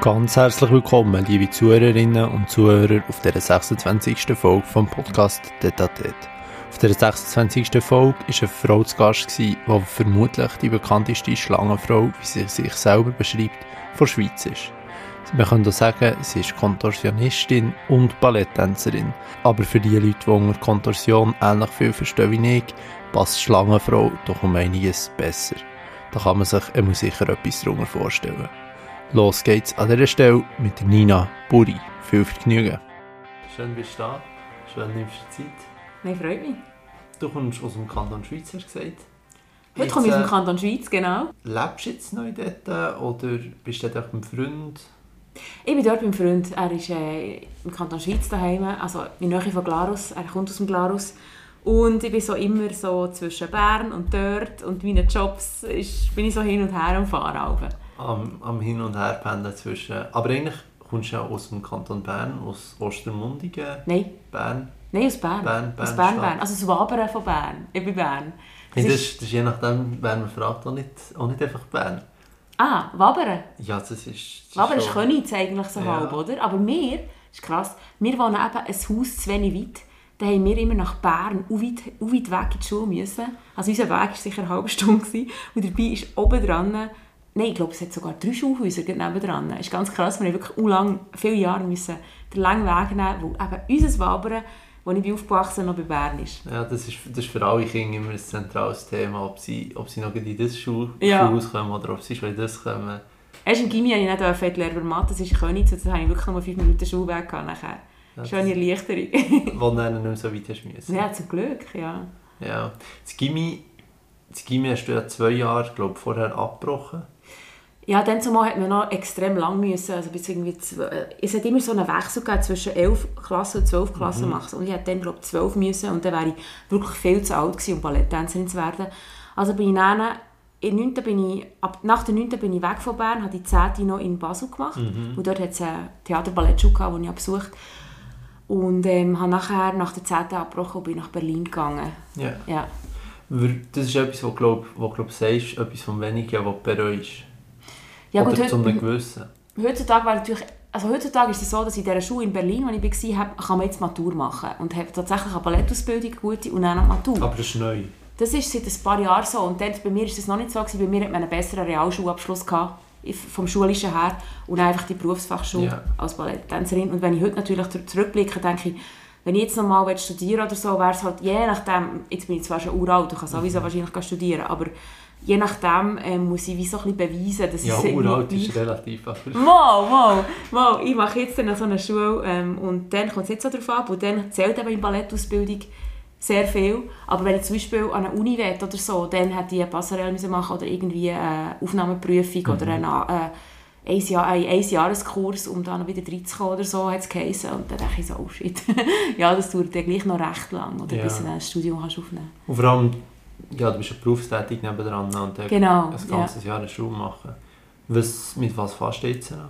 Ganz herzlich willkommen, liebe Zuhörerinnen und Zuhörer, auf der 26. Folge vom Podcast Detatet. Auf der 26. Folge war eine Frau zu Gast, die vermutlich die bekannteste Schlangenfrau, wie sie sich selber beschreibt, der Schweiz ist. Man kann auch sagen, sie ist Kontorsionistin und Balletttänzerin. Aber für die Leute, die unter Kontorsion ähnlich viel verstehen wie ich, passt Schlangenfrau doch um einiges besser. Da kann man sich immer sicher etwas darunter vorstellen. Los geht's an dieser Stelle mit Nina Buri. Viel Vergnügen. Schön bist du da. Schön nimmst du Zeit. Nein, freut mich. Du kommst aus dem Kanton Schweiz, hast du gesagt. Heute komme ich aus dem Kanton Schweiz, genau. Lebst du jetzt neu dort oder bist du dort beim Freund? Ich bin dort beim Freund. Er ist äh, im Kanton Schweiz daheim, also in der Nähe von Glarus. Er kommt aus dem Glarus. Und ich bin so immer so zwischen Bern und dort und meinen Jobs ist, bin ich so hin und her am Fahren am, am Hin- und Herpendeln zwischen... Aber eigentlich kommst du ja aus dem Kanton Bern, aus Ostermundigen? Nein. Bern? Nein, aus Bern. Bern, Bern aus Bern, Bern. Also aus Wabern von Bern. Ich bin Bern. Das, das, ist, das ist je nachdem, wer man fragt, auch nicht, auch nicht einfach Bern. Ah, Wabern? Ja, das ist... Das Wabern ist Königs eigentlich so ja. halb, oder? Aber wir, ist krass, wir wohnen eben ein Haus zu wenig weit. Da haben wir immer nach Bern, auch weit, auch weit weg in die Schule müssen. Also unser Weg war sicher eine halbe Stunde. Und dabei ist oben dran Nein, ich glaube, es hat sogar drei Schulhäuser nebenan. Es ist ganz krass, wir haben wirklich lang, viele Jahre müssen den langen Weg nehmen, weil eben unser Wabern, wo ich bin aufgewachsen noch bei Bern ist. Ja, das ist, das ist für alle Kinder immer ein zentrales Thema, ob sie, ob sie noch in das Schul ja. Schulhaus kommen oder ob sie schon in das kommen. Erst im Gimmi habe ich nicht Fettlehrer Mathe, das ist König, da habe ich wirklich nur fünf Minuten Schulweg gehabt nachher. Ja, Schöne Erleichterung. wo du dann nicht mehr so weit hast müssen. Ja, zum Glück, ja. Ja, das Gimmi, das Gimmi hast du ja zwei Jahre, glaube vorher abgebrochen. Ja, dann zumal hat man noch extrem lang müssen, also bis irgendwie es hat immer so einen Wechsel gegeben zwischen 11 Klassen und 12 Klassen mhm. machen. und ich hätte dann glaube ich 12 müssen und dann wäre ich wirklich viel zu alt gewesen, um Balletttänzerin zu werden. Also bin ich dann, in 9. bin ich, ab, nach der 9. bin ich weg von Bern, habe die 10. noch in Basel gemacht mhm. und dort hat es eine Theater-Ballettschule gehabt, die ich besucht und ähm, habe nachher nach der 10. abgebrochen und bin nach Berlin gegangen. Ja. ja. Das ist etwas, was du glaub, glaub, sagst, etwas von wenigen, was du bereust. Ja, Oder gut, zu einem gewissen. Heutzutage, weil natürlich, also heutzutage ist es so, dass in dieser Schule in Berlin, wo ich war, kann man jetzt Matur machen. Und habe tatsächlich eine Ballettausbildung, gute, und dann eine Matur. Aber das ist neu. Das ist seit ein paar Jahren so. Und dann, bei mir ist das noch nicht so. Gewesen. Bei mir hat man einen besseren Realschulabschluss gehabt, vom Schulischen her. Und einfach die Berufsfachschule yeah. als Balletttänzerin. Und wenn ich heute natürlich zurückblicke, denke ich, wenn ich jetzt nochmal studieren oder so, wäre es halt je nachdem, jetzt bin ich zwar schon uralt, ich kann sowieso mhm. wahrscheinlich studieren, aber je nachdem äh, muss ich wie so ein beweisen, dass ja, ich uralt ist relativ. Mal, mal, mal. Ich mache jetzt dann so eine Schule ähm, und dann kommt es jetzt so darauf ab und dann zählt eben in Ballettausbildung sehr viel. Aber wenn ich zum Beispiel an einer Uni will oder so, dann hätte ich eine Passerelle machen oder irgendwie eine Aufnahmeprüfung mhm. oder einen, äh, ein, Jahr, ein, ein Jahreskurs, um dann wieder reinzukommen oder so, hat es geheißen. Und dann denke ich so, oh shit, ja, das dauert dann gleich noch recht lang, oder, ja. bis du ein Studium kannst aufnehmen kannst. Und vor allem ja, du bist ja berufstätig nebenan und dann genau, ein ganzes ja. Jahr eine Schule machen. Was, mit was fährst du jetzt an?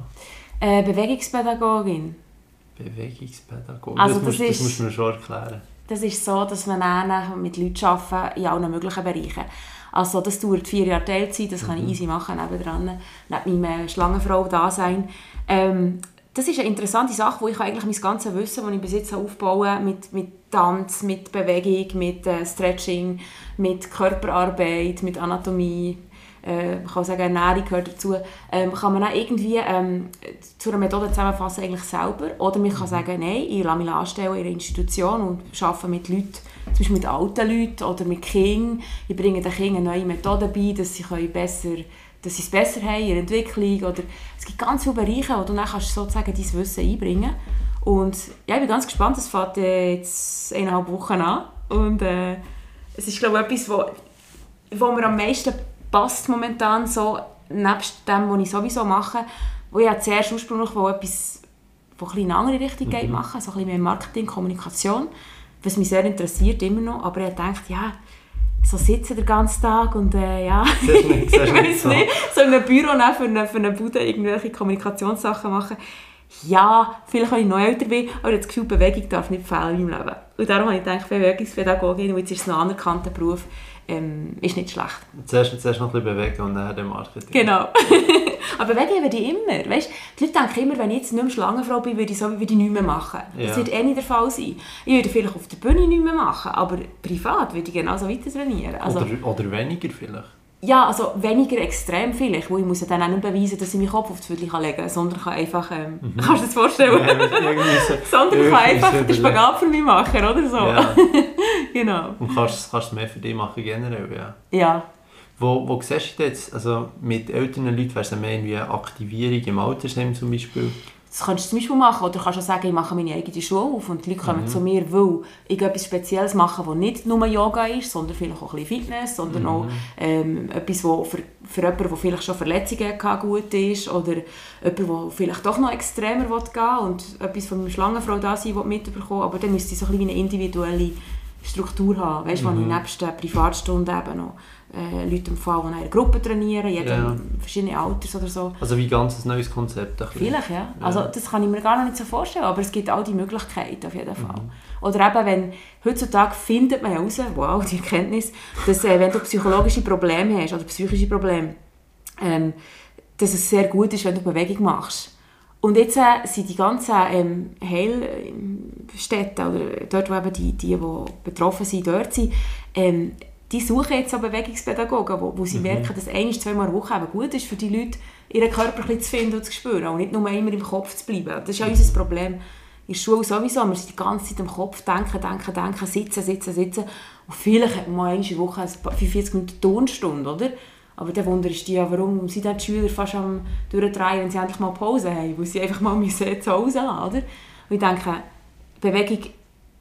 Äh, Bewegungspädagogin. Bewegungspädagogin? Also das, das, musst, ist, das musst du mir schon erklären. Das ist so, dass dann mit Leuten arbeitet in allen möglichen Bereichen. Also das dauert vier Jahre Teilzeit, das kann mhm. ich easy machen, nebendran, neben meinem Schlangenfrau-Dasein. Ähm, das ist eine interessante Sache, wo ich eigentlich mein ganzes Wissen, das ich bis jetzt aufbaue, mit, mit Tanz, mit Bewegung, mit äh, Stretching, mit Körperarbeit, mit Anatomie, äh, man kann sagen, Ernährung gehört dazu, ähm, kann man auch irgendwie ähm, zu einer Methode zusammenfassen eigentlich selber. Oder man kann sagen, nein, ich lasse mich anstellen in einer Institution und arbeite mit Leuten, zum Beispiel mit alten Leuten oder mit Kindern. Ich bringe den Kindern neue Methoden bei, dass sie besser dass sie es besser haben in ihrer Entwicklung. Oder es gibt ganz viele Bereiche, wo du dann kannst sozusagen dein Wissen einbringen Und ja, ich bin ganz gespannt, es fängt jetzt eineinhalb Wochen an. Und äh, es ist, glaube ich, etwas, wo, wo mir am meisten passt momentan, so, nebst dem, was ich sowieso mache, wo ich zuerst ursprünglich wo etwas, wo ein in eine andere Richtung mhm. geht, machen, so ein bisschen mehr Marketing, Kommunikation, was mich sehr interessiert, immer noch, aber ich denkt, ja, so sitzen den ganzen Tag und äh, ja, ich weiß nicht, so in einem Büro für eine, für eine Bude irgendwelche Kommunikationssachen machen. ja, vielleicht, wenn ich noch älter bin, aber das Gefühl, Bewegung darf nicht fehlen in meinem Leben. Und darum habe ich gedacht, Bewegungspädagogin, und jetzt ist es ein anerkannter Beruf, ähm, ist nicht schlecht. Zuerst, zuerst noch ein bisschen bewegen und dann den Marketing. Genau. aber bewegen würde ich immer. Weißt, die Leute denken immer, wenn ich jetzt nicht mehr Schlangenfrau bin, würde ich so würde ich nichts mehr machen. Ja. Das wird eh nicht der Fall sein. Ich würde vielleicht auf der Bühne nichts mehr machen, aber privat würde ich genauso weiter trainieren. Also, oder, oder weniger vielleicht. Ja, also weniger extrem vielleicht, wo ich muss ja dann auch nicht beweisen, dass ich meinen Kopf auf das Viertel legen kann, sondern kann einfach, ähm, mhm. kannst du dir das vorstellen? Ja, so sondern kann einfach den Spagat für mich machen, oder so. Ja. genau. Und kannst, kannst du mehr für dich machen generell, ja. Ja. Wo, wo siehst du jetzt, also mit älteren Leuten, wäre es mehr eine Aktivierung im Altersheim zum Beispiel? Das kannst du zum Beispiel machen. Oder kannst du sagen, ich mache meine eigene Schule auf und die Leute kommen mhm. zu mir, weil ich etwas Spezielles mache, das nicht nur Yoga ist, sondern vielleicht auch ein bisschen Fitness, sondern mhm. auch ähm, etwas, das für, für jemanden, der vielleicht schon Verletzungen hatte, gut ist oder jemand, der vielleicht doch noch extremer gehen will und etwas von einer Schlangenfrau da sein will, mitbekommen aber dann müsste ich so ein bisschen eine individuelle Struktur haben, weißt, mhm. wo ich nebst der Privatstunden eben noch äh, Leute empfangen, die in einer Gruppe trainieren, jeder ja. verschiedene Alters oder so. Also wie ganz ein neues Konzept. Ein Vielleicht, ja. ja. Also das kann ich mir gar noch nicht so vorstellen, aber es gibt all die Möglichkeiten auf jeden Fall. Mhm. Oder eben, wenn heutzutage findet man heraus, wow, die Erkenntnis, dass äh, wenn du psychologische Probleme hast oder psychische Probleme, ähm, dass es sehr gut ist, wenn du Bewegung machst. Und jetzt äh, sind die ganzen ähm, Heilstädte oder dort, wo eben die, die, die betroffen sind, dort sind, ähm, die suchen jetzt auch Bewegungspädagogen, wo, wo sie mhm. merken, dass ein, zweimal pro Woche eben gut ist für die Leute, ihren Körper ein zu finden und zu spüren und nicht nur immer im Kopf zu bleiben. Das ist ja unser Problem in der Schule sowieso. Wir sind die ganze Zeit im Kopf, denken, denken, denken, sitzen, sitzen, sitzen. Und vielleicht hat man mal eine Woche 45 Minuten Tonstunde, oder? Aber der Wunder ist ja, warum sind die Schüler fast am durchdrehen, wenn sie endlich mal Pause haben, weil sie einfach mal müssen zu Hause lassen, oder? Und ich denke, Bewegung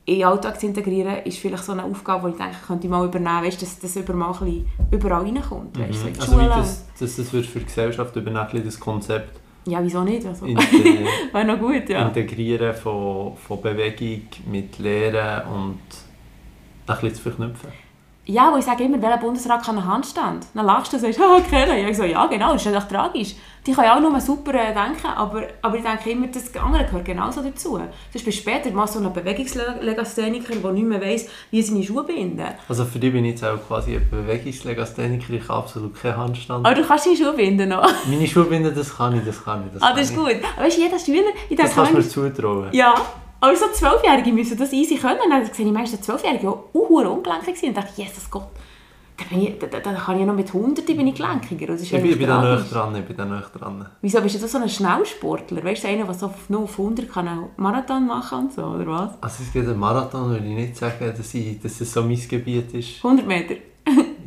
in den Alltag zu integrieren, ist vielleicht so eine Aufgabe, die ich denke, könnte ich mal übernehmen, weißt, dass das überall, überall reinkommt. Mhm. Weißt, so also Schule. das, dass das für die Gesellschaft übernehmen, das Konzept ja, wieso nicht? Also. Wäre noch gut, ja. Integrieren von, von Bewegung mit Lehren und ein bisschen zu verknüpfen. Ja, wo ich sage immer, welcher Bundesrat kann einen Handstand? Dann lachst du und sagst, ah, kennen. Ich so, ja genau, das ist ja tragisch. Die können ja auch nur super äh, denken, aber, aber ich denke immer, das andere gehört genauso dazu. Sonst bist später mal so ein Bewegungslegastheniker, der nicht mehr weiss, wie seine Schuhe binden. Also für dich bin ich jetzt auch quasi ein Bewegungslegastheniker, ich habe absolut keinen Handstand. Aber du kannst deine Schuhe binden noch? Meine Schuhe binden, das kann ich, das kann ich. Das ah, das ist gut. Aber weißt du, jeder Schüler... Ich denke, das kannst du mir zutrauen. Ja. Aber so Zwölfjährige müssen das easy können. Dann sehe ich meistens Zwölfjährige, die auch ungelenkig sind. Und dachte, Jesus Gott, da, bin ich, da, da, kann ich noch mit Hunderten bin ich gelenkiger. Das ist ich, bin, ich bin da nicht dran, ich bin da nicht dran. Wieso bist du so ein Schnellsportler? Weißt du, einer, der so nur auf 100 kann einen Marathon machen und so, oder was? Also es geht ein Marathon, würde ich nicht sagen, dass, ich, dass es so mein Gebiet ist. 100 Meter?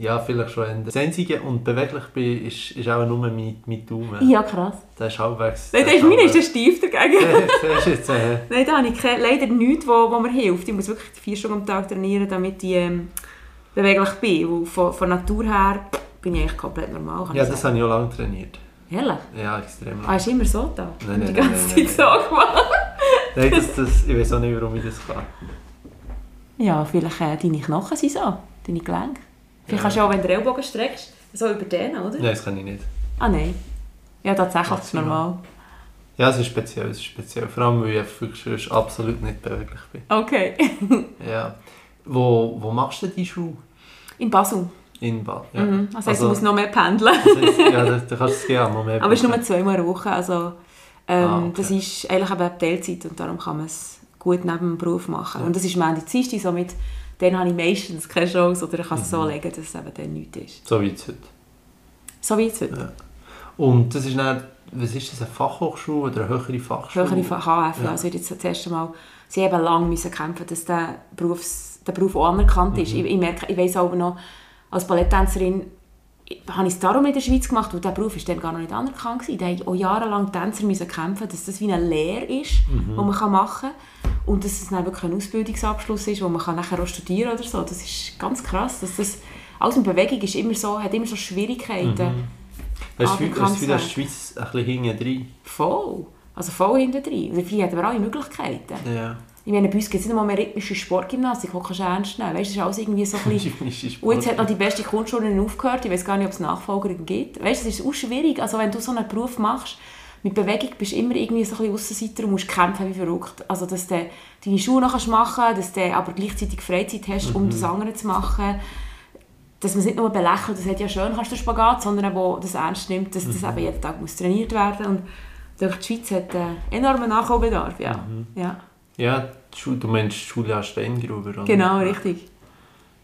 Ja, vielleicht schon. Das Einzige und beweglich bin, ist, ist auch nur mein, mein Daumen. Ja, krass. Der ist halbwegs... Nein, der ist meine ist der steif dagegen. das ist jetzt, äh... Nein, da habe ich leider nichts, wo, wo mir hilft. Ich muss wirklich vier Stunden am Tag trainieren, damit ich... Ähm, beweglich bin. von, von Natur her bin ich eigentlich komplett normal. Ja, das habe ich auch lange trainiert. Ehrlich? Ja, extrem lange. Ah, ist immer so da? Nein, nein, Die ganze nein, Zeit so gemacht? nein, das, das, ich weiß auch nicht, warum ich das kann. Ja, vielleicht äh, deine Knochen sind so, deine Gelenke. Vielleicht kannst du auch, wenn du den Ellbogen streckst, so über den, oder? Nein, das kann ich nicht. Ah nein? Ja, tatsächlich, das ist normal. Ja, es ist speziell, es ist speziell. Vor allem, weil ich wirklich absolut nicht beweglich bin. Okay. ja. Wo, wo machst du die Schuhe? In Basel. In Basel, ja. Mhm. Das heisst, also, ich muss noch mehr pendeln. das heisst, ja, da, da kannst du es gerne noch mehr Aber es ist nur zweimal eine Woche, also ähm, ah, okay. das ist eigentlich eben Teilzeit und darum kann man es gut neben dem Beruf machen. Ja. Und das ist meine Dienstag, somit dann habe ich meistens keine Chance oder ich kann es mhm. so legen, dass es eben dann nichts ist. So wie es heute. So wie es heute. Ja. Und das ist dann, was ist das, eine Fachhochschule oder eine höhere Fachschule? Höhere HF, ja. Also jetzt das erste Mal, sie haben lange müssen kämpfen, dass der, Berufs, der Beruf auch anerkannt ist. Mhm. Ich, ich, merke, ich weiss aber noch, als Balletttänzerin habe ich es darum in der Schweiz gemacht, weil dieser Beruf ist dann gar noch nicht anerkannt war. Da mussten auch jahrelang Tänzer müssen kämpfen, dass das wie eine Lehre ist, mhm. die man machen kann. Und dass es dann wirklich ein Ausbildungsabschluss ist, wo man kann nachher auch studieren oder so. Das ist ganz krass. Dass das, alles in Bewegung ist immer so, hat immer so Schwierigkeiten. Mhm. Hast du das Gefühl, dass die Schweiz ein bisschen hinten drin? Voll. Also voll hinten drin. Und vielleicht hat aber alle Möglichkeiten. Ja. Ich meine, bei uns gibt es nicht mal mehr rhythmische Sportgymnastik, die kannst du ernst nehmen. Weißt, das ist alles irgendwie so ein bisschen... Und jetzt hat noch die beste Grundschule aufgehört, ich weiß gar nicht, ob es Nachfolger gibt. Weißt, das ist auch schwierig. Also wenn du so einen Beruf machst, mit Bewegung bist du immer irgendwie so ein bisschen Aussenseiter und musst kämpfen wie verrückt. Also, dass du deine Schuhe noch machen kannst, dass du aber gleichzeitig Freizeit hast, um das andere zu machen. Dass man es nicht nur belächelt, das hat ja schön, kannst du Spagat, sondern wo das ernst nimmt, dass das eben jeden Tag muss trainiert werden und durch die Schweiz hat äh, enormen Nachholbedarf, ja. ja. Ja, du meinst Julia Steingruber, oder? Genau, richtig.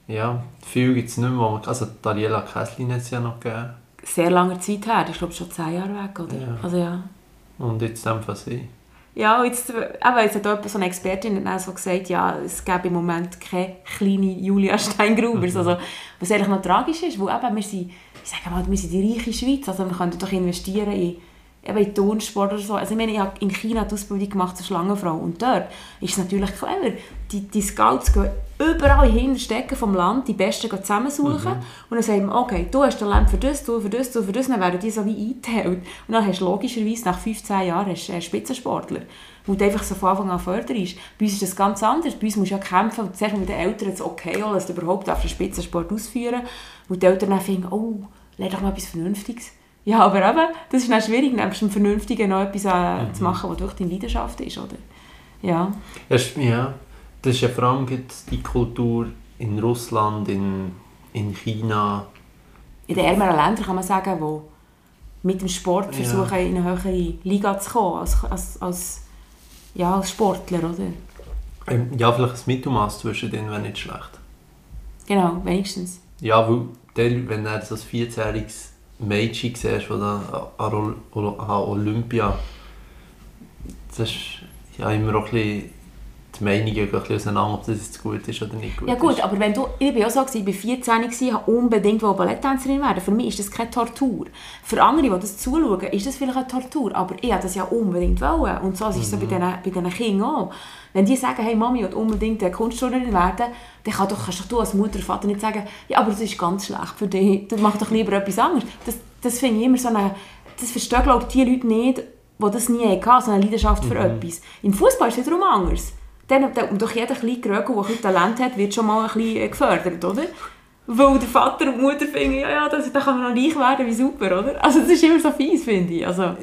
Ja, viel gibt es nicht mehr. Also Daniela Kesslin hat es ja noch gegeben. Sehr lange Zeit her, ich glaube schon zehn Jahre weg, oder? Ja. Also ja. Und jetzt einfach sie. Ja, jetzt, aber jetzt hat auch so eine Expertin so gesagt, ja, es gäbe im Moment keine kleine Julia Steingrubers. Mhm. Also, was eigentlich noch tragisch ist, wo eben wir sind, ich sage mal, wir sind die reiche Schweiz, also wir können doch investieren in eben in Turnsport oder so. Also ich meine, ich habe in China die Ausbildung gemacht zur Schlangenfrau und dort ist es natürlich clever. Die, die Scouts gehen überall hin, stecken vom Land, die Besten gehen zusammensuchen mhm. und dann sagen okay, du hast Talent für das, du für das, du für das, dann werden die so wie eingeteilt. Und dann hast du logischerweise nach 15 Jahren hast, einen Spitzensportler, wo du einfach so von Anfang an förderst. Bei uns ist das ganz anders. Bei uns musst du ja kämpfen und zuerst mit den Eltern das okay holen, dass du überhaupt einen Spitzensport ausführen darfst. Und die Eltern dann finden, oh, lerne doch mal etwas Vernünftiges. Ja, aber eben, das ist dann schwierig, nebst dem Vernünftigen noch etwas äh, mhm. zu machen, was durch deine Leidenschaft ist, oder? Ja. Ja, das ist ja vor allem die Kultur in Russland, in, in China. In den ärmeren Ländern kann man sagen, wo mit dem Sport versuchen, ja. in eine höhere Liga zu kommen, als, als, als, ja, als Sportler, oder? Ähm, ja, vielleicht ein Mittelmaß zwischen denen wäre nicht schlecht. Genau, wenigstens. Ja, weil der, wenn er so ein 14-jähriges Mädchen siehst, die an Olympia, das ist ja immer auch ein bisschen die Meinungen ein bisschen auseinander, ob das jetzt gut ist oder nicht gut Ja gut, ist. aber wenn du, ich war auch so, ich war 14, ich wollte unbedingt Balletttänzerin werden. Für mich ist das keine Tortur. Für andere, die das zuschauen, ist das vielleicht eine Tortur, aber ich wollte das ja unbedingt wollen. Und so ist es mhm. so bei diesen, bei diesen Kindern auch. Wenn die sagen, hey Mami, ich will unbedingt eine Kunstturnerin werden, dann kann doch, kannst doch du als Mutter oder Vater nicht sagen, ja, aber das ist ganz schlecht für dich, du machst doch lieber etwas anderes. Das, das finde ich immer so eine, das verstehen glaube ich die Leute nicht, die das nie hatten, so eine Leidenschaft für mhm. etwas. Im Fußball ist es wiederum anders. Dann, durch jeden kleinen Grögel, der ein Talent hat, wird schon mal ein bisschen gefördert, oder? Weil der Vater und die Mutter finden, ja, ja, das, da kann man noch reich werden, wie super, oder? Also das ist immer so fies, finde ich. Also,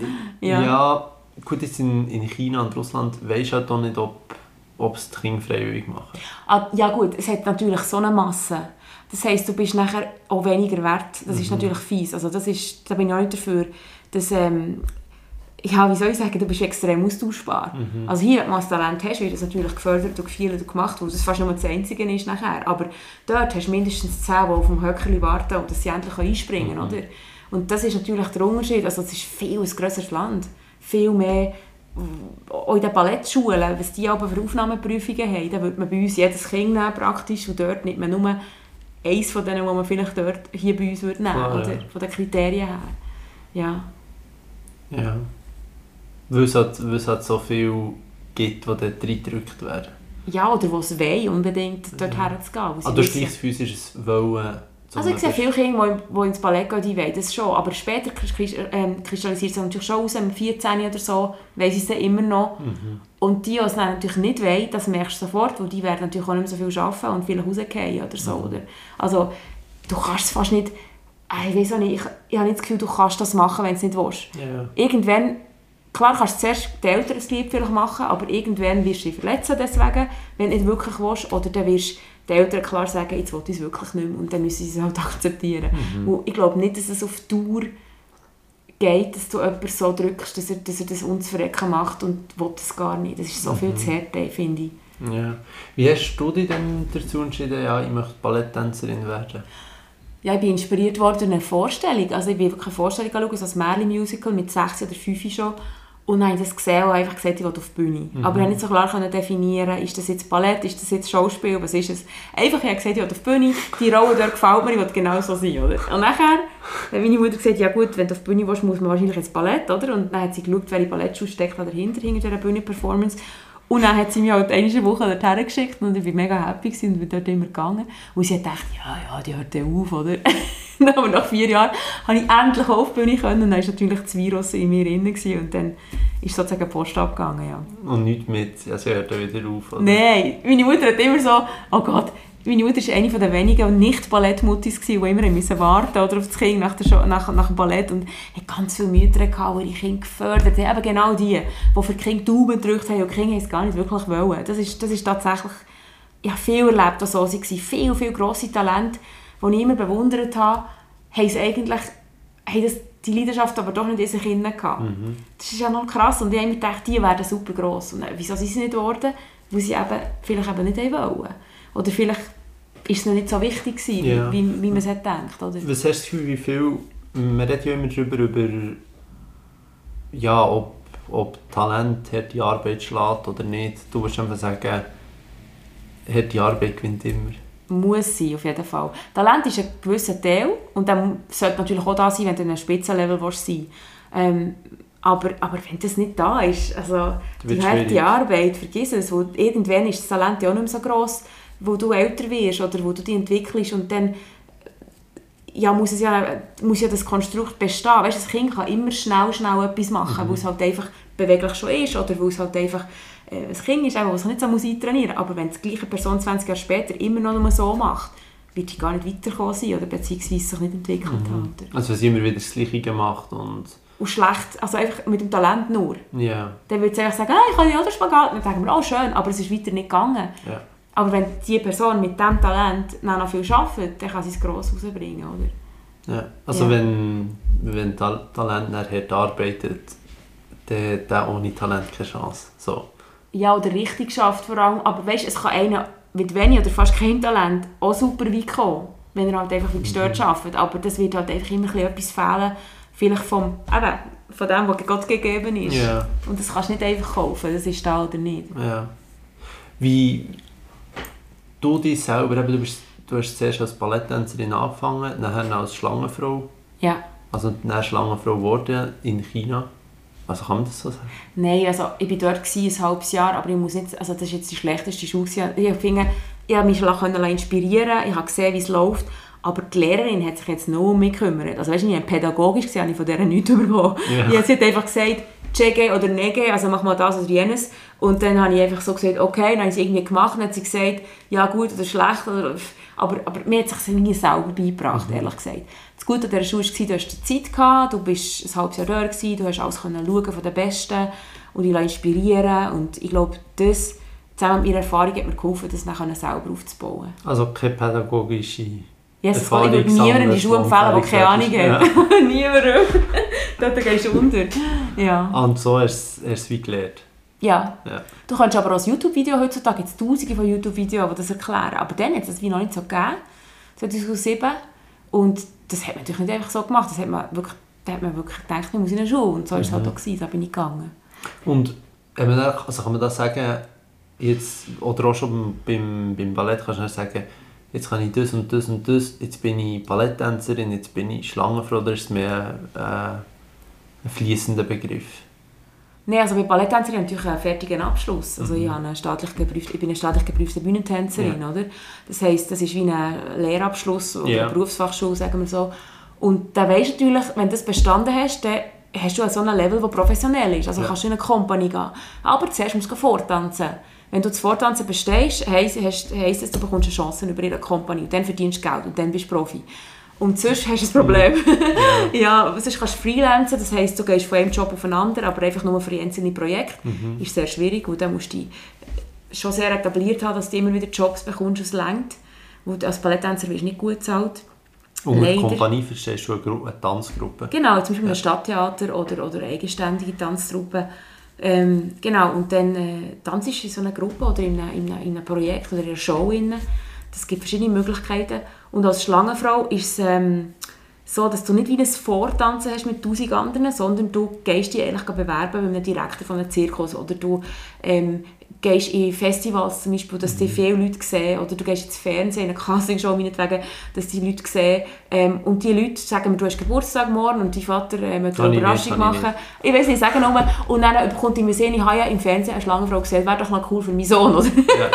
ja. ja, gut, jetzt in, in China und Russland weisst du halt auch nicht, ob, ob es die Kinder freiwillig machen. Ah, ja gut, es hat natürlich so eine Masse. Das heisst, du bist nachher auch weniger wert. Das mhm. ist natürlich fies. Also das ist, da bin ich auch nicht dafür, dass ähm, ja, wie soll ich sagen, du bist extrem austauschbar. Mhm. Also hier, wenn du ein Talent hast, wird das natürlich gefördert und gefeiert und gemacht, weil das fast nur das Einzige ist nachher. Aber dort hast du mindestens zehn, die auf dem Höckerli warten und dass sie endlich einspringen können, mhm. oder? Und das ist natürlich der Unterschied. Also es ist viel ein grösseres Land. Viel mehr auch in den Ballettschulen, was die aber für Aufnahmeprüfungen haben, da würde man bei uns jedes Kind nehmen, praktisch und dort nicht mehr nur eins von denen, die man vielleicht dort hier bei uns würde nehmen würde, oder? Von den Kriterien her. Ja. Ja. Weil es halt, weil es halt so viel gibt, die dort reingedrückt werden. Ja, oder die es wollen, unbedingt dort ja. herzugehen. Aber du hast gleich physisches Wollen. Also ich sehe viele Kinder, die ins Ballett gehen, die wollen das schon. Aber später ähm, kristallisiert es natürlich schon aus, mit 14 oder so, weiss sie es dann immer noch. Mhm. Und die, die es natürlich nicht wollen, das merkst du sofort, weil die werden natürlich auch nicht mehr so viel arbeiten und viele rausgehen oder so. Mhm. Oder? Also du kannst es fast nicht, ich weiß auch nicht, ich, ich habe nicht das Gefühl, du kannst das machen, wenn du es nicht willst. Yeah. Irgendwann Klar kannst du zuerst die Eltern ein Lied vielleicht machen, aber irgendwann wirst du dich verletzen deswegen, wenn du nicht wirklich willst. Oder dann wirst die Eltern klar sagen, jetzt will ich es wirklich nicht mehr. Und dann müssen sie es halt akzeptieren. Mhm. ich glaube nicht, dass es auf Dauer geht, dass du jemanden so drückst, dass er, dass er das uns verrecken macht und will das gar nicht. Das ist so mhm. viel zu hart, finde ich. Ja. Wie hast du dich denn dazu entschieden, ja, ich möchte Balletttänzerin werden? Ja, ich bin inspiriert worden durch eine Vorstellung. Also ich bin wirklich eine Vorstellung geschaut, so ein Merlin-Musical mit sechs oder fünf schon. Und dann habe ich das gesehen und einfach gesagt, ich will auf die Bühne. Mhm. Aber ich konnte nicht so klar definieren, ist das jetzt Ballett, ist das jetzt Schauspiel, was ist es? Einfach, ich habe gesagt, ich will auf die Bühne, die Rolle dort gefällt mir, ich will genau so sein, oder? Und nachher hat meine Mutter gesagt, ja gut, wenn du auf die Bühne willst, muss man wahrscheinlich ins Ballett, oder? Und dann hat sie geschaut, welche Ballettschuhe steckt dahinter, hinter dieser Bühnenperformance. Und dann hat sie mich halt eine Woche dorthin geschickt und ich war mega happy und bin dort immer gegangen. Und sie hat gedacht, ja, ja, die hört dann auf, oder? Aber nach vier Jahren konnte ich endlich auf die Bühne können und dann war natürlich das Virus in mir drin und dann ist sozusagen Post abgegangen, ja. Und nicht mit, ja, sie hört dann wieder auf, oder? Nein, meine Mutter hat immer so, oh Gott, meine Mutter war eine der wenigen Nicht-Ballettmuttis, die immer müssen warten oder auf das Kind nach, der nach, nach dem Ballett und hat ganz viele Mütter gehabt, die ihre Kinder gefördert haben. Eben genau die, die für die Kinder Daumen gedrückt haben und die Kinder es gar nicht wirklich wollen. Das ist, das ist tatsächlich, ich habe viel erlebt, was so war. Viele, viele grosse Talente, die ich immer bewundert habe, haben es eigentlich, haben das, die Leidenschaft aber doch nicht in sich Kindern gehabt. Mhm. Das ist ja noch krass und ich habe mir gedacht, die werden super gross. Und wieso sind sie nicht geworden? Weil sie eben, vielleicht eben nicht wollen. Oder vielleicht ist es noch nicht so wichtig gewesen, ja. wie, wie man es hat gedacht. Oder? Was hast du das Gefühl, wie viel, man redet ja immer darüber, über, ja, ob, ob Talent harte Arbeit schlägt oder nicht. Du würdest einfach sagen, harte Arbeit gewinnt immer. Muss sein, auf jeden Fall. Talent ist ein gewisser Teil und dann sollte natürlich auch da sein, wenn du in einem Spitzenlevel sein ähm, aber, aber wenn das nicht da ist, also die harte Arbeit, vergiss es, wo irgendwann ist das Talent ja auch nicht mehr so gross, wo du älter wirst oder wo du dich entwickelst und dann ja, muss, es ja, muss ja das Konstrukt bestehen. Weißt, das Kind kann immer schnell, schnell etwas machen, mhm. weil es halt einfach beweglich schon ist oder weil es halt einfach ein Kind ist, das nicht so muss eintrainieren Aber wenn die gleiche Person 20 Jahre später immer noch nur so macht, wird sie gar nicht weiterkommen sein oder beziehungsweise sich nicht entwickelt mhm. haben. Also wenn sie immer wieder das Gleiche gemacht und... Und schlecht, also einfach mit dem Talent nur. Ja. Yeah. Dann würde sie einfach sagen, ah, ich kann ja auch den Spagat. Dann sagen wir, oh schön, aber es ist weiter nicht gegangen. Yeah. Aber wenn diese Person mit diesem Talent noch viel arbeitet, dann kann sie es gross rausbringen, oder? Ja, also ja. wenn, wenn Tal Talent hart arbeitet, dann hat ohne Talent keine Chance. So. Ja, oder richtig schafft vor allem. Aber weißt, es kann einer mit wenig oder fast kein Talent auch super weit kommen, wenn er halt einfach wie gestört mhm. arbeitet. Aber das wird halt einfach immer etwas fehlen, vielleicht vom, eben, von dem, was Gott gegeben ist. Ja. Und das kannst du nicht einfach kaufen, das ist da oder nicht. Ja. Wie, du dich selber, du, bist, du hast zuerst als Balletttänzerin angefangen, dann als Schlangenfrau. Ja. Also dann Schlangenfrau geworden in China. Also kann man das so sagen? Nein, also ich war dort gewesen, ein halbes Jahr, aber ich muss nicht, also das ist jetzt die schlechteste Schule. Ich finde, ich habe mich inspirieren ich habe gesehen, wie es läuft, aber die Lehrerin hat sich jetzt noch um mich gekümmert. Also weißt du, ich pädagogisch gesehen, habe ich von der nichts bekommen. Ja. Sie hat einfach gesagt, Chege oder Nege, also mach mal das oder jenes. Und dann habe ich einfach so gesagt, okay, dann habe ich es irgendwie gemacht. Dann hat sie gesagt, ja gut oder schlecht. Oder, aber, aber mir hat sich nie selber beigebracht, mhm. ehrlich gesagt. Das Gute an dieser Schule war, du hast Zeit gehabt, du bist ein halbes Jahr dort, gewesen, du hast alles können schauen von den Besten und dich inspirieren Und ich glaube, das zusammen mit meiner Erfahrung hat mir geholfen, das dann selber aufzubauen. Also keine pädagogische Yes, kann ich niemandem in die Schule empfehlen, der keine Ahnung hat. Ja. Niemandem. Dort gehst du unter. Ja. Und so hast du es wie gelernt. Ja. ja. Du kannst aber auch ein YouTube-Video heutzutage, gibt es tausende von YouTube-Videos, die das erklären. Aber dann hat es das wie noch nicht so gegeben, 2007. Und das hat man natürlich nicht einfach so gemacht. Das hat man wirklich, da hat man wirklich gedacht, ich muss in eine Schule. Und so war mhm. es halt mhm. auch. Gewesen. Da bin ich gegangen. Und also kann man das sagen, jetzt, oder auch schon beim, beim Ballett kannst du sagen, jetzt kann ich das und das und das, jetzt bin ich Balletttänzerin, jetzt bin ich Schlangenfrau, oder ist es mehr äh, ein fließender Begriff? Nein, also bei Balletttänzerin habe ich natürlich einen fertigen Abschluss. Also mhm. ich, habe eine staatlich geprüft, ich bin eine staatlich geprüfte Bühnentänzerin, ja. oder? Das heisst, das ist wie ein Lehrabschluss oder eine Berufsfachschule, sagen wir so. Und dann weisst du natürlich, wenn du das bestanden hast, dann hast du so ein Level, das professionell ist. Also ja. kannst du in eine Company gehen. Aber zuerst musst du vortanzen. Wenn du das Vortanzen bestehst, heisst es, du bekommst eine Chance über ihre Company. Und dann verdienst du Geld und dann bist du Profi. Und sonst hast du ein Problem. ja, ja sonst kannst du freelancen, das heisst, du gehst von einem Job auf einen anderen, aber einfach nur für einzelne Projekte. Mhm. ist sehr schwierig und dann musst du schon sehr etabliert haben, dass du immer wieder Jobs bekommst, es längt. Als Balletttänzer wirst du nicht gut bezahlt. Und mit Kompanie verstehst du eine, eine Tanzgruppe? Genau, zum Beispiel ja. ein Stadttheater oder, oder eigenständige Tanztruppe. Ähm, genau, und dann äh, tanzt du in so einer Gruppe oder in, in, in einem Projekt oder in einer Show. Das gibt verschiedene Möglichkeiten. Und als Schlangenfrau ist es ähm, so, dass du nicht wie ein Vortanzen hast mit tausend anderen, sondern du gehst dich eigentlich bewerben bei einem Direktor von einem Zirkus oder du ähm, gehst in Festivals zum Beispiel, dass die mhm. viele Leute sehen, oder du gehst ins Fernsehen, in eine Castingshow meinetwegen, dass die Leute sehen, ähm, und die Leute sagen mir, du hast Geburtstag morgen und dein Vater äh, möchte eine Überraschung machen. Ich, ich weiß nicht, sagen nur, und dann bekommt die sehen, ich habe ja im Fernsehen eine Schlangenfrau gesehen, wäre doch mal cool für meinen Sohn, oder? Ja.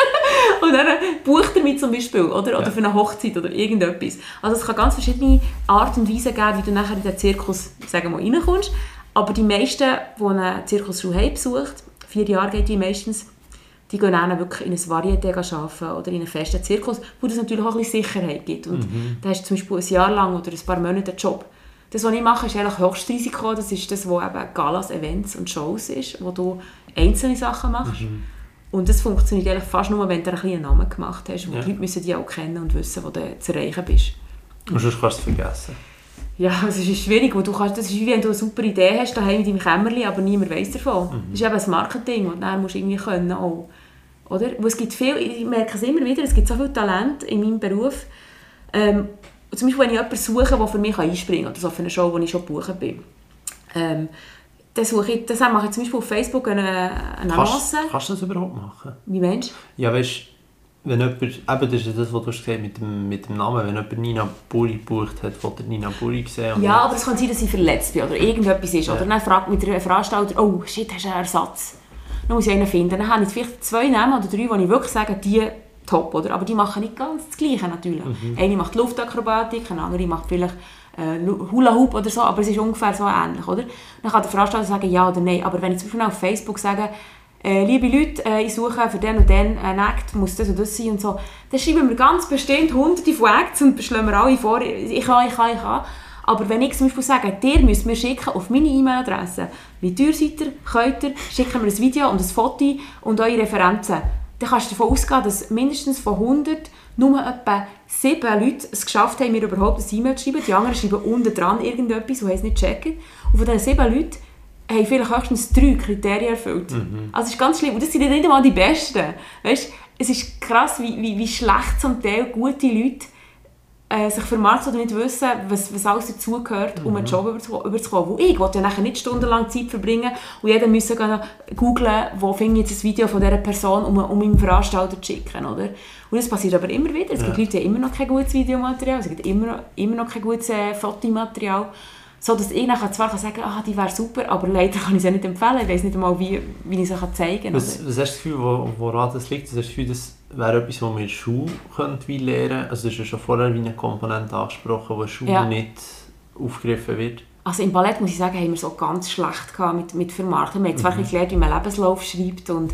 und dann bucht er mich zum Beispiel, oder, oder ja. für eine Hochzeit oder irgendetwas. Also es kann ganz verschiedene Arten und Weisen geben, wie du nachher in den Zirkus, sagen wir mal, reinkommst. Aber die meisten, die eine Zirkusschule haben besucht, vier Jahre geht die meistens, die gehen dann wirklich in ein Varieté arbeiten oder in einen festen Zirkus, wo das natürlich auch ein bisschen Sicherheit gibt. Und mhm. da hast du zum Beispiel ein Jahr lang oder ein paar Monate einen Job. Das, was ich mache, ist eigentlich Höchstrisiko. Das ist das, was eben Galas, Events und Shows ist, wo du einzelne Sachen machst. Mhm. Und das funktioniert eigentlich fast nur, wenn du einen Namen gemacht hast. Ja. Die Leute müssen dich auch kennen und wissen, wo du zu erreichen bist. Und sonst kannst du es vergessen. Ja, es ist schwierig, weil du kannst, das ist wie wenn du eine super Idee hast daheim in deinem Kämmerchen, aber niemand weiß davon. Mhm. Das ist eben das Marketing und dann musst du irgendwie können auch. Oder? Weil es gibt viel, ich merke es immer wieder, es gibt so viel Talent in meinem Beruf. Ähm, zum Beispiel, wenn ich jemanden suche, der für mich einspringen kann, oder so für eine Show, die ich schon gebucht bin. Ähm, das, suche ich, das mache ich zum Beispiel auf Facebook eine, eine Annonce. Kannst, kannst du das überhaupt machen? Wie meinst du? Ja, weißt wenn jemand, eben das ist das, was du hast gesagt mit dem, mit dem Namen, wenn jemand Nina Buri gebucht hat, wollte Nina Buri sehen. Ja, aber es kann sein, dass ich verletzt bin oder irgendetwas ist. Ja. Oder dann fragt mich der Veranstalter, oh shit, hast du einen Ersatz? Dann muss ich einen finden. Dann habe ich vielleicht zwei Namen oder drei, die ich wirklich sage, die top, oder? Aber die machen nicht ganz das Gleiche natürlich. Mhm. Eine macht Luftakrobatik, eine andere macht vielleicht äh, Hula Hoop oder so, aber es ist ungefähr so ähnlich, oder? Dann kann der Veranstalter sagen, ja oder nein. Aber wenn ich zum Beispiel auf Facebook sage, äh, liebe Leute, äh, ich suche für den und den einen Act, muss das und das sein und so. Dann schreiben wir ganz bestimmt hunderte von Acts und schlagen wir alle vor, ich kann, ich kann, ich kann. Aber wenn ich zum Beispiel sage, ihr müsst mir schicken auf meine E-Mail-Adresse, wie teuer seid ihr, könnt ihr, schicken wir ein Video und ein Foto und eure Referenzen, dann kannst du davon ausgehen, dass mindestens von 100 nur etwa 7 Leute es geschafft haben, mir überhaupt ein E-Mail zu schreiben. Die anderen schreiben unten dran irgendetwas und haben es nicht gecheckt. Und von diesen 7 Leuten haben vielleicht höchstens drei Kriterien erfüllt. Mhm. Also es ist ganz schlimm. Und das sind nicht einmal die Besten. Weißt, es ist krass, wie, wie, wie schlecht zum Teil gute Leute äh, sich vermarkten oder nicht wissen, was, was alles dazugehört, um einen mhm. Job überzukommen. Wo ich wollte ja nachher nicht stundenlang Zeit verbringen und jeder müssen googlen, wo finde ich jetzt ein Video von dieser Person, um, um meinem Veranstalter zu schicken. Oder? Und das passiert aber immer wieder. Es gibt Leute, die immer noch kein gutes Videomaterial, es gibt immer, immer noch kein gutes äh, Fotomaterial so dass ich nachher zwar sagen kann, ah, die wäre super, aber leider kann ich sie nicht empfehlen. Ich weiß nicht einmal, wie, wie ich sie zeigen kann. Was, was hast du das Gefühl, wo, woran das liegt? Hast du das Gefühl, das wäre etwas, was man in der Schule könnte lernen Also das ist ja schon vorher wie eine Komponente angesprochen, die in der Schule ja. nicht aufgegriffen wird. Also im Ballett, muss ich sagen, haben wir so ganz schlecht mit, mit Vermarktung. Wir haben zwar mhm. gelernt, wie man Lebenslauf schreibt und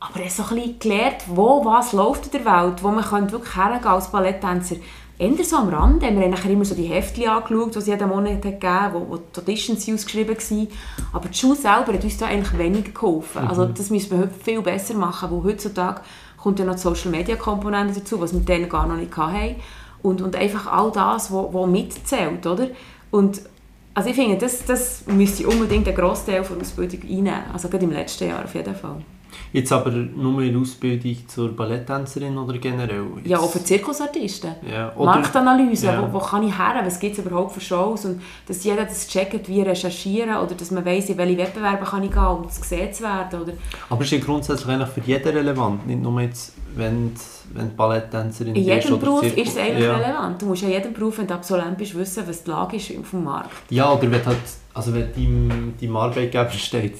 aber er hat so ein bisschen gelernt, wo was läuft in der Welt, wo man wirklich hergehen als Balletttänzer eher so am Rand. Wir haben nachher immer so die Heftchen angeschaut, die es jeden Monat gegeben hat, wo, wo die Auditions ausgeschrieben waren. Aber die Schule selber hat uns da eigentlich wenig geholfen. Mhm. Also das müssen wir heute viel besser machen, weil heutzutage kommt ja noch die Social-Media-Komponente dazu, was wir denen gar noch nicht hatten. Und, und einfach all das, was mitzählt, oder? Und also ich finde, das, das müsste unbedingt ein Großteil der Ausbildung einnehmen. Also gerade im letzten Jahr auf jeden Fall. Jetzt aber nur in Ausbildung zur Balletttänzerin oder generell? Jetzt... Ja, auch für Zirkusartisten. Ja, oder... Marktanalyse, ja. wo, wo kann ich her, was gibt es überhaupt für Shows und dass jeder das checkt, wie recherchieren oder dass man weiss, in welche Wettbewerbe kann ich gehen, um gesehen zu werden. Oder... Aber ist ja grundsätzlich eigentlich für jeden relevant, nicht nur jetzt, wenn wenn du Balletttänzerin bist. In jedem Beruf ist es eigentlich ja. relevant. Du musst ja in jedem Beruf, wenn du Absolvent bist, wissen, was die Lage ist auf dem Markt. Ja, oder wenn halt, also wenn deinem, deinem Arbeitgeber steht,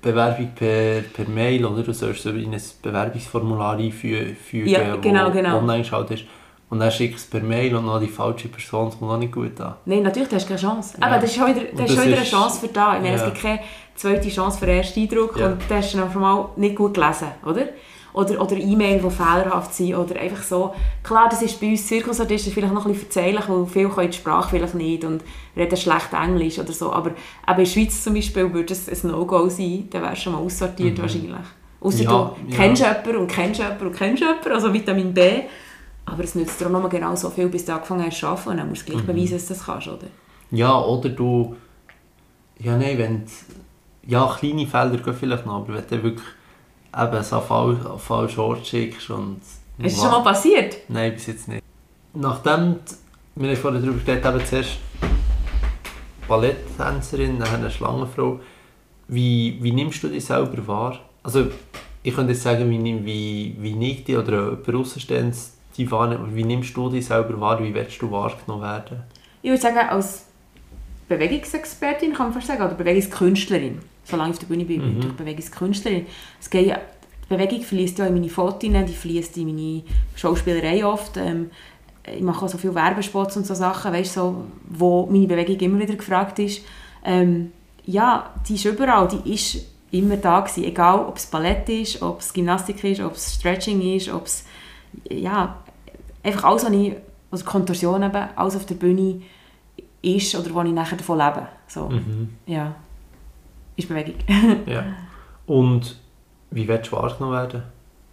Bewerbung per, per Mail, oder? Du sollst so in ein Bewerbungsformular einfügen, ja, genau, wo genau. online geschaut ist. Und dann schickst du es per Mail und noch die falsche Person, das kommt auch nicht gut an. Nein, natürlich, du hast keine Chance. Ja. Aber das ist schon wieder, das ist schon wieder eine Chance für da. Ich meine, ja. es gibt keine zweite Chance für den ersten Eindruck ja. und das hast du noch einmal nicht gut gelesen, oder? Oder, oder E-Mail, die fehlerhaft sind oder einfach so. Klar, das ist bei uns Zirkusartisten vielleicht noch ein bisschen verzeihlich, weil viele können die Sprache vielleicht nicht und reden schlecht Englisch oder so, aber in der Schweiz zum Beispiel würde es ein No-Go sein, dann wärst du schon mal aussortiert mhm. wahrscheinlich. Außer ja, du ja. kennst jemanden und kennst jemanden und kennst jemanden, also Vitamin B, aber es nützt dir auch noch genau so viel, bis du angefangen hast zu arbeiten und dann musst du gleich mhm. beweisen, dass du das kannst, oder? Ja, oder du... Ja, nein, wenn... Ja, kleine Felder gehen vielleicht noch, aber wenn du wirklich eben so falsch, falsch Ort schickst. Und ist es schon mal passiert? Nein, bis jetzt nicht. Nachdem, wir haben vorhin darüber geredet, eben zuerst Balletttänzerin, dann eine Schlangenfrau. Wie, wie nimmst du dich selber wahr? Also, ich könnte jetzt sagen, wie, wie, wie nicht die oder jemand Außenstehendes die wahrnimmt. Wie nimmst du dich selber wahr? Wie willst du wahrgenommen werden? Ich würde sagen, als Bewegungsexpertin kann man fast sagen, oder Bewegungskünstlerin solange ich auf der Bühne bin, bin ich mhm. Bewegungskünstlerin. Es geht, die Bewegung fließt ja in meine Fotos, die fließt in meine Schauspielerei oft. Ähm, ich mache auch so viele Werbespots und so Sachen, weißt, so, wo meine Bewegung immer wieder gefragt ist. Ähm, ja, die ist überall, die ist immer da gewesen. Egal, ob es Ballett ist, ob es Gymnastik ist, ob es Stretching ist, ob es, ja, einfach alles, was ich, also Kontorsion eben, alles auf der Bühne ist oder wo ich nachher davon lebe. So, Mhm. ja. Ist Bewegung. Ja. Und wie willst du wahrgenommen werden?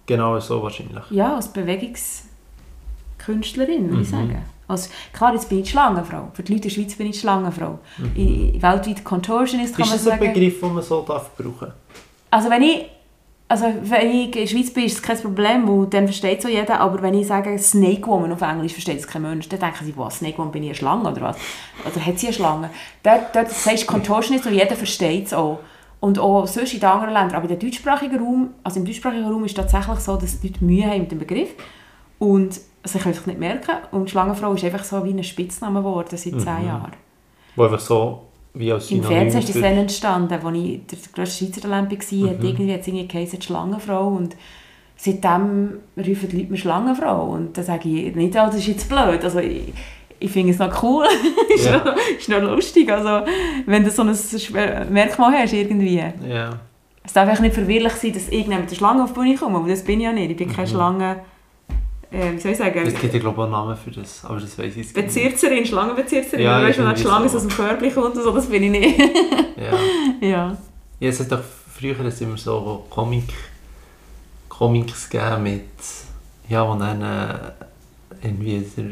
Genau so wahrscheinlich. ja, als Bewegungskünstlerin, würde ich Mhm. sagen. Also, klar, jetzt bin ich die Schlangenfrau. Für die Leute in der Schweiz bin ich die Schlangenfrau. Mhm. Ich, weltweit Contortionist kann Ist man das ein sagen. Begriff, den man so darf brauchen Also wenn ich, also wenn ich in der Schweiz bin, ist es kein Problem, weil dann versteht so jeder, aber wenn ich sage Snake Woman auf Englisch, versteht es kein Mensch. Dann denken sie, was, Snake Woman, bin ich eine Schlange oder was? Oder hat sie eine Schlange? Dort, dort sagst du Contortionist und jeder versteht es auch. Und auch sonst in den anderen Ländern. Aber im deutschsprachigen Raum, also im deutschsprachigen Raum ist es tatsächlich so, dass die Leute Mühe haben mit dem Begriff. Und sie können sich nicht merken. Und die Schlangenfrau ist einfach so wie ein Spitzname geworden seit zehn Mhm. Jahren. Wo einfach so wie als Im Synonym Fernsehen ist das für- dann entstanden, als ich der grösste Schweizer Talent war, Mhm. hat irgendwie, hat es irgendwie geheißen, die Schlangenfrau und seitdem rufen die Leute mir Schlangenfrau und dann sage ich nicht, oh, das ist jetzt blöd, also ich, ich finde es noch cool, ist, Ja. noch, ist noch lustig, also wenn du so ein Merkmal hast irgendwie. Ja. Es darf nicht verwirrlich sein, dass ich mit der Schlange auf die Bühne komme, aber das bin ich ja nicht, ich bin keine Mhm. Schlange, äh, wie soll ich sagen, Es gibt ja glaube ich einen Namen für das, aber das weiß ich jetzt nicht. Bezirzerin, Schlangenbezirzerin, Ja, weißt du, wenn die Schlange so. aus dem Körbchen kommt und so, das bin ich nicht. Ja. ja. ja, es hat doch früher es immer so Comic, Comics gegeben mit, ja, wo dann äh, irgendwie der,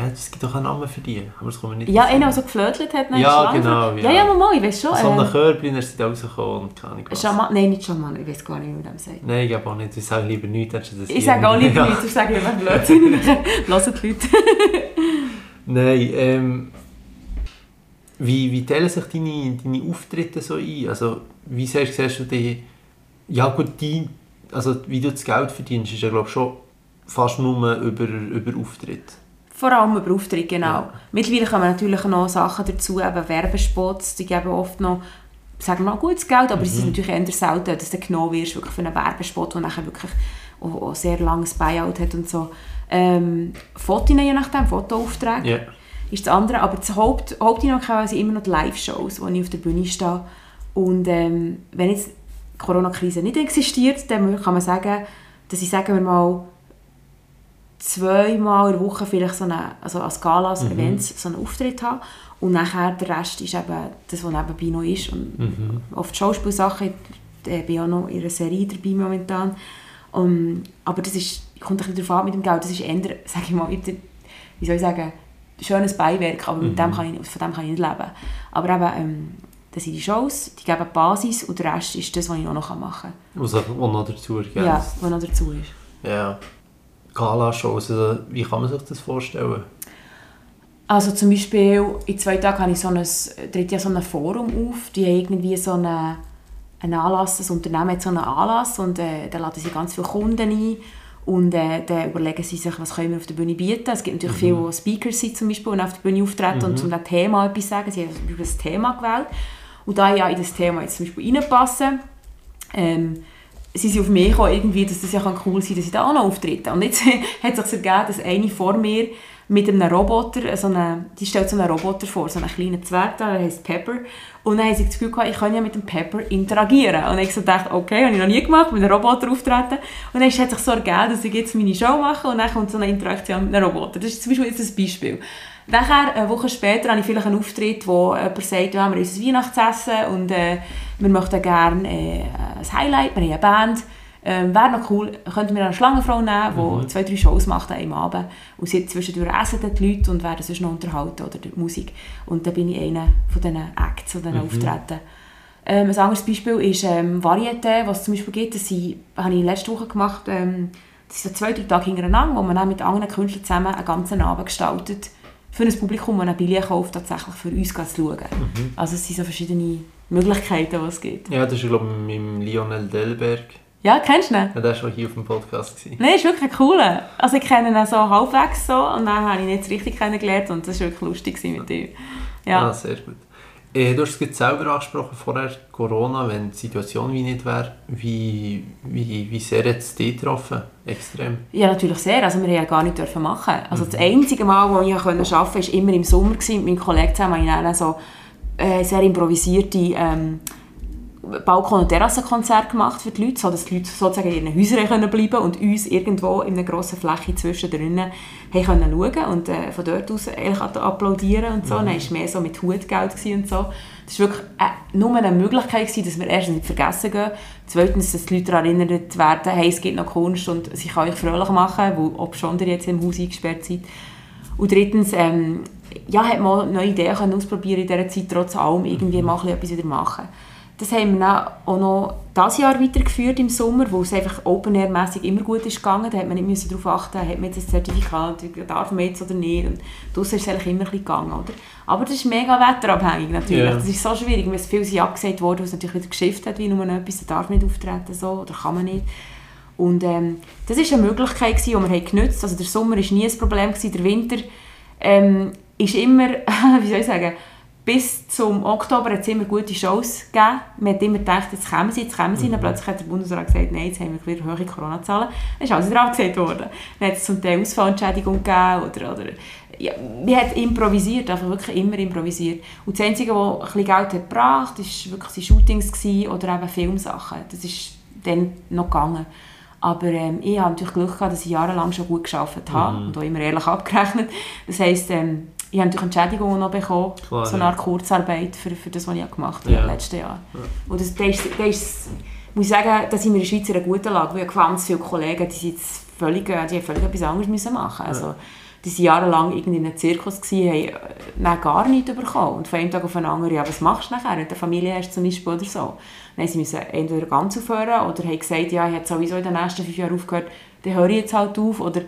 ja, es gibt doch einen Namen für die, aber das wir nicht Ja, einer, der so geflötelt hat, nein, Ja, genau, Ja, ja. ja, mal, ich weiß schon. So eine äh, Körbchen, sind sie rausgekommen und keine Ahnung was. Schaman, nein, nicht Schaman, ich weiß gar nicht, wie man das sagt. Nein, ich glaube auch nicht, ich sage lieber nichts, anstatt das Ich sage auch lieber Ja. nichts, ich sage lieber Blödsinn. Hören die Leute. Nein, ähm, wie, wie teilen sich deine, deine Auftritte so ein? Also, wie siehst, siehst du die, ja gut, die, also wie du das Geld verdienst, ist ja glaube ich schon fast nur über, über Auftritt. Vor allem über Auftritt, genau. Ja. Mittlerweile kommen natürlich noch Sachen dazu, eben Werbespots, die geben oft noch, sagen wir mal, gutes Geld, aber es ist natürlich eher selten, dass du genommen wirst wirklich für einen Werbespot, der nachher wirklich auch, auch sehr langes Buyout hat und so. Ähm, Fotos, je nachdem, Fotoaufträge. Ja. ist das andere. Aber das Haupt, Hauptinhalt sind immer noch die Live-Shows, wo ich auf der Bühne stehe. Und ähm, wenn jetzt die Corona-Krise nicht existiert, dann kann man sagen, dass ich, sagen wir mal, zweimal in der Woche vielleicht so eine, also als Galas, Mhm. Events, so einen Auftritt habe. Und nachher der Rest ist eben das, was nebenbei noch ist. Und Mhm. oft Schauspielsachen, ich äh, bin auch noch in einer Serie dabei momentan. Um, aber das ist, kommt ein bisschen darauf an mit dem Geld. Das ist eher, sage ich mal, wie soll ich sagen, schönes Beiwerk, aber mit Mhm. dem kann ich, von dem kann ich nicht leben. Aber eben, ähm, das sind die Shows, die geben die Basis und der Rest ist das, was ich auch noch machen Was auch auch noch dazu kann. ergänzt. Ja, was noch dazu ist. ja. Gala-Shows, also, wie kann man sich das vorstellen? Also zum Beispiel, in zwei Tagen habe ich so ein, tritt ja so ein Forum auf, die haben irgendwie so eine, einen Anlass, das Unternehmen hat so einen Anlass und äh, da laden sie ganz viele Kunden ein und äh, dann überlegen sie sich, was können wir auf der Bühne bieten. Es gibt natürlich viele, die Speaker sind zum Beispiel und auf der Bühne auftreten und zum Thema etwas sagen. Sie haben Beispiel das Thema gewählt und da ja in das Thema jetzt zum Beispiel reinpassen, ähm, sie sind auf mich gekommen, irgendwie, dass das ja cool sein kann, dass ich da auch noch auftrete. Und jetzt hat es sich ergeben, dass eine vor mir mit einem Roboter, so eine, die stellt so einen Roboter vor, so einen kleinen Zwerg, der heisst Pepper. Und dann haben sie das Gefühl gehabt, ich kann ja mit dem Pepper interagieren. Und ich so dachte, okay, habe ich noch nie gemacht, mit einem Roboter auftreten. Und dann hat sich so ergeben, dass ich jetzt meine Show mache und dann kommt so eine Interaktion mit einem Roboter. Das ist zum Beispiel jetzt ein Beispiel. Nachher, eine Woche später, habe ich vielleicht einen Auftritt, wo jemand sagt, wir haben unser Weihnachtsessen und äh, wir möchten gerne äh, ein Highlight, wir haben eine Band. Ähm, Wäre noch cool, könnten wir eine Schlangenfrau nehmen, die Mhm. zwei, drei Shows macht an einem Abend. Und sie zwischendurch essen die Leute und werden sonst noch unterhalten oder die Musik. Und dann bin ich einer von diesen Acts, die dann Mhm. auftreten. Ähm, ein anderes Beispiel ist ähm, Varieté, was es zum Beispiel gibt. Das habe ich letzte Woche gemacht. Ähm, das sind so zwei, drei Tage hintereinander, wo man dann mit anderen Künstlern zusammen einen ganzen Abend gestaltet. Für ein Publikum, das ein Billett kauft, tatsächlich für uns zu schauen. Mhm. Also es sind so verschiedene Möglichkeiten, die es gibt. Ja, das ist glaube ich mit Lionel Delberg. Ja, kennst du ihn? Ja, der war schon hier auf dem Podcast. Nein, ist wirklich cooler. Also ich kenne ihn so halbwegs so und dann habe ich ihn jetzt richtig kennengelernt und das war wirklich lustig mit ihm. Ja. Ja. sehr gut. Äh, du hast es selber angesprochen, vorher Corona, wenn die Situation wie nicht wäre, wie, wie, wie sehr hat es dich getroffen? Extrem. ja, natürlich sehr. Also wir haben ja gar nicht dürfen machen. Also das einzige Mal, wo ich arbeiten konnte, war immer im Sommer. Mit meinem Kollegen zusammen habe ich dann so äh, sehr improvisierte ähm, Balkon- und Terrassenkonzert gemacht für die Leute, sodass die Leute sozusagen in ihren Häusern können bleiben und uns irgendwo in einer grossen Fläche zwischen drinnen haben können schauen und äh, von dort aus applaudieren und so. Mhm. Dann war es mehr so mit Hutgeld und so. Das war wirklich äh, nur eine Möglichkeit, gewesen, dass wir erstens nicht vergessen gehen, zweitens, dass die Leute daran erinnert werden, hey, es gibt noch Kunst und sie kann euch fröhlich machen, weil, ob schon ihr jetzt im Haus eingesperrt seid. Und drittens, ähm, ja, hat man neue Ideen können ausprobieren in dieser Zeit, trotz allem irgendwie mal etwas wieder machen. Das haben wir dann auch noch dieses Jahr weitergeführt im Sommer, wo es einfach Open-Air-mässig immer gut ist gegangen. Da hat man nicht darauf achten hat man jetzt ein Zertifikat, darf man jetzt oder nicht. Und draussen ist es eigentlich immer ein bisschen gegangen, oder? Aber das ist mega wetterabhängig natürlich. Yeah. Das ist so schwierig, weil es viel sind abgesagt worden, was natürlich wieder geschifft hat, wie nur etwas, da darf nicht auftreten so, oder kann man nicht. Und ähm, das war eine Möglichkeit, die wir haben genutzt Also der Sommer war nie ein Problem, gewesen. der Winter ähm, ist immer, wie soll ich sagen, bis zum Oktober hat es immer gute Shows gegeben. Man hat immer gedacht, jetzt kommen sie, jetzt kommen sie. Mhm. Dann plötzlich hat der Bundesrat gesagt, nein, jetzt haben wir wieder hohe Corona-Zahlen. Dann ist alles wieder abgesagt worden. Dann hat es zum Teil Ausfallentschädigung gegeben oder, oder ja, man hat improvisiert, einfach wirklich immer improvisiert. Und das Einzige, was ein bisschen Geld hat gebracht hat, war wirklich die Shootings oder eben Filmsachen. Das ist dann noch gegangen. Aber ähm, ich habe natürlich Glück gehabt, dass ich jahrelang schon gut gearbeitet habe mhm. und auch immer ehrlich abgerechnet. Das heisst, ähm, ich habe natürlich Entschädigungen noch bekommen, Klar, so eine Art Kurzarbeit für, für das, was ich gemacht habe ja. letztes Jahr. Ja. Und das, das, ist, das ist, muss ich sagen, da sind wir in der Schweiz in einer guten Lage, weil ich ganz viele Kollegen, die, sind völlig, die haben völlig etwas anderes müssen machen also, ja. Die waren jahrelang irgendwie in einem Zirkus, gewesen, haben äh, gar nichts bekommen. Und von einem Tag auf den anderen, ja, was machst du nachher, wenn du eine Familie hast zum Beispiel oder so. Dann sie müssen entweder ganz aufhören oder haben gesagt, ja, ich habe sowieso in den nächsten fünf Jahren aufgehört, dann höre ich jetzt halt auf oder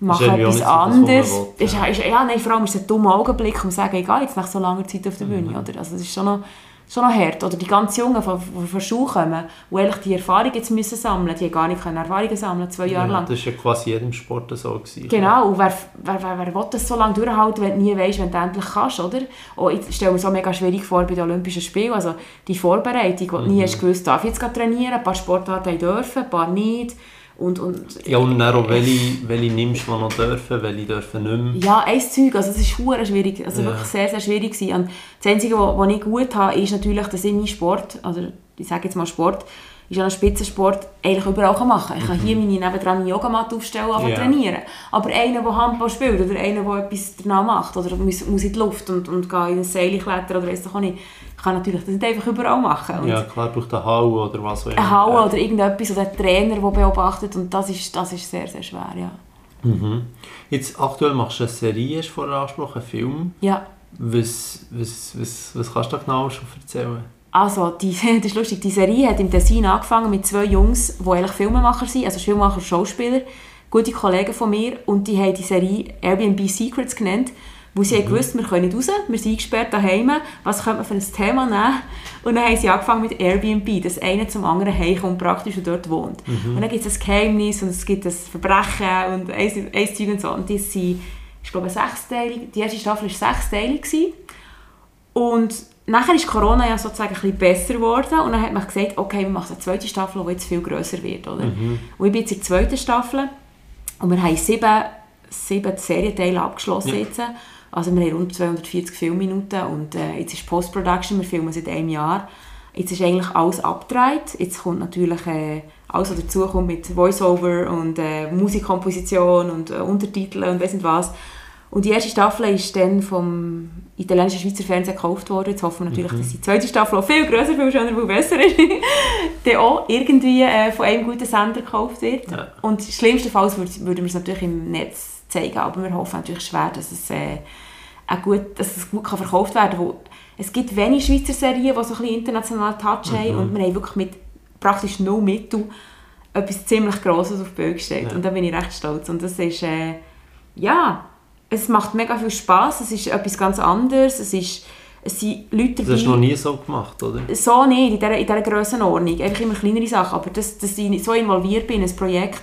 mache etwas anderes. Das ja. Ist, ja, nein, vor allem ist es ein dummer Augenblick, um zu sagen, ich gehe jetzt nach so langer Zeit auf der Bühne. Mhm. Oder? Also das ist schon noch, schon noch hart. Oder die ganz Jungen, die von, von der Schule kommen, die eigentlich die Erfahrung jetzt müssen sammeln müssen, die gar nicht Erfahrungen sammeln zwei Jahre ja, lang. Das war ja quasi jedem Sport so. Gewesen, genau, und wer, wer, wer, wer will das so lange durchhalten, wenn du nie weißt, wenn du endlich kannst, oder? Und ich stelle mir so mega schwierig vor bei den Olympischen Spielen, also die Vorbereitung, wo mhm. nie hast gewusst, darf ich jetzt trainieren, ein paar Sportarten dürfen, ein paar nicht und, und, ja, und dann auch, welche, welche nimmst du, die noch dürfen, welche dürfen nicht mehr. Ja, ein Zeug, also es ist schwierig, also ja. wirklich sehr, sehr schwierig gewesen. Und das Einzige, was ich gut habe, ist natürlich, dass ich meinen Sport, also ich sage jetzt mal Sport, ist ein Spitzensport, eigentlich überall machen kann. Ich kann mhm. hier meine nebendran Yogamatte aufstellen und yeah. trainieren. Aber einer, der Handball spielt oder einer, der etwas danach macht oder muss, muss in die Luft und, und geht in ein Seil klettern oder weiss doch auch nicht, kann natürlich das nicht einfach überall machen. Und ja, klar, braucht eine Halle oder was auch immer. Eine Halle oder irgendetwas oder ein Trainer, der beobachtet und das ist, das ist sehr, sehr schwer, ja. Mhm. Jetzt aktuell machst du eine Serie, hast du vorher angesprochen, einen Film. Ja. Was, was, was, was kannst du da genau schon erzählen? Also, die, das ist lustig, die Serie hat im Tessin angefangen mit zwei Jungs, die eigentlich Filmemacher sind, also Filmemacher, Schauspieler, gute Kollegen von mir und die haben die Serie Airbnb Secrets genannt wo sie mhm. gewusst wir können nicht raus, wir sind eingesperrt daheim, was könnte man für ein Thema nehmen? Und dann haben sie angefangen mit Airbnb, dass einer zum anderen heimkommt und praktisch dort wohnt. Mhm. Und dann gibt es ein Geheimnis und es gibt ein Verbrechen und ein, ein Zeug und so. Und das sind, ich glaube, sechsteilig, die erste Staffel war sechsteilig. Gewesen. Und nachher ist Corona ja sozusagen ein bisschen besser geworden und dann hat man gesagt, okay, wir machen eine zweite Staffel, die jetzt viel grösser wird. Oder? Mhm. Und ich bin jetzt in der zweiten Staffel und wir haben sieben, sieben Serienteile abgeschlossen ja. jetzt. Also wir haben rund 240 Filmminuten und äh, jetzt ist Post-Production, wir filmen seit einem Jahr. Jetzt ist eigentlich alles abgedreht. Jetzt kommt natürlich äh, alles, was dazu kommt mit Voice-Over und äh, Musikkomposition und äh, Untertitel und weiss nicht was. Und die erste Staffel ist dann vom italienischen Schweizer Fernsehen gekauft worden. Jetzt hoffen wir natürlich, mhm. dass die zweite Staffel auch viel grösser, viel schöner, viel besser ist. dann auch irgendwie äh, von einem guten Sender gekauft wird. Ja. Und schlimmstenfalls würden wir es natürlich im Netz zeigen, aber wir hoffen natürlich schwer, dass es äh, auch gut, dass es gut kann verkauft werden kann. Es gibt wenig Schweizer Serien, die so ein bisschen international Touch mhm. haben und wir haben wirklich mit praktisch no Mittel etwas ziemlich Grosses auf die Bühne gestellt. Ja. Und da bin ich recht stolz. Und das ist, äh, ja, es macht mega viel Spaß. Es ist etwas ganz anderes. Es ist, es sind Leute dabei. Das hast du noch nie so gemacht, oder? So nicht, in dieser, in dieser Grössenordnung. Einfach immer kleinere Sachen. Aber dass, dass ich so involviert bin in ein Projekt,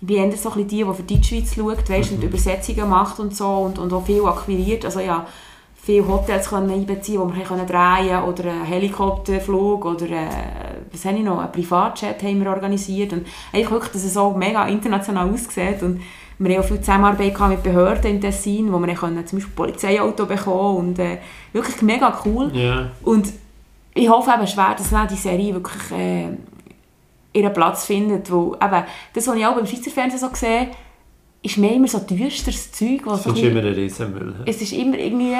ich bin eher so die, die für die Schweiz schaut, weißt, mhm. und Übersetzungen macht und so und, und auch viel akquiriert. Also ja, viele Hotels können einbeziehen, wo wir können drehen oder einen Helikopterflug oder äh, was habe ich noch, einen Privatjet haben wir organisiert und einfach wirklich, dass es so mega international aussieht und wir haben auch viel Zusammenarbeit mit Behörden in Tessin, wo wir können zum Beispiel ein Polizeiauto bekommen und äh, wirklich mega cool. Yeah. Und ich hoffe eben schwer, dass dann die Serie wirklich äh, ihren Platz findet, wo eben, das, was ich auch beim Schweizer Fernsehen so sehe, ist mehr immer so düsteres Zeug. Es so ist immer ein Riesenmüll. Es ist immer irgendwie,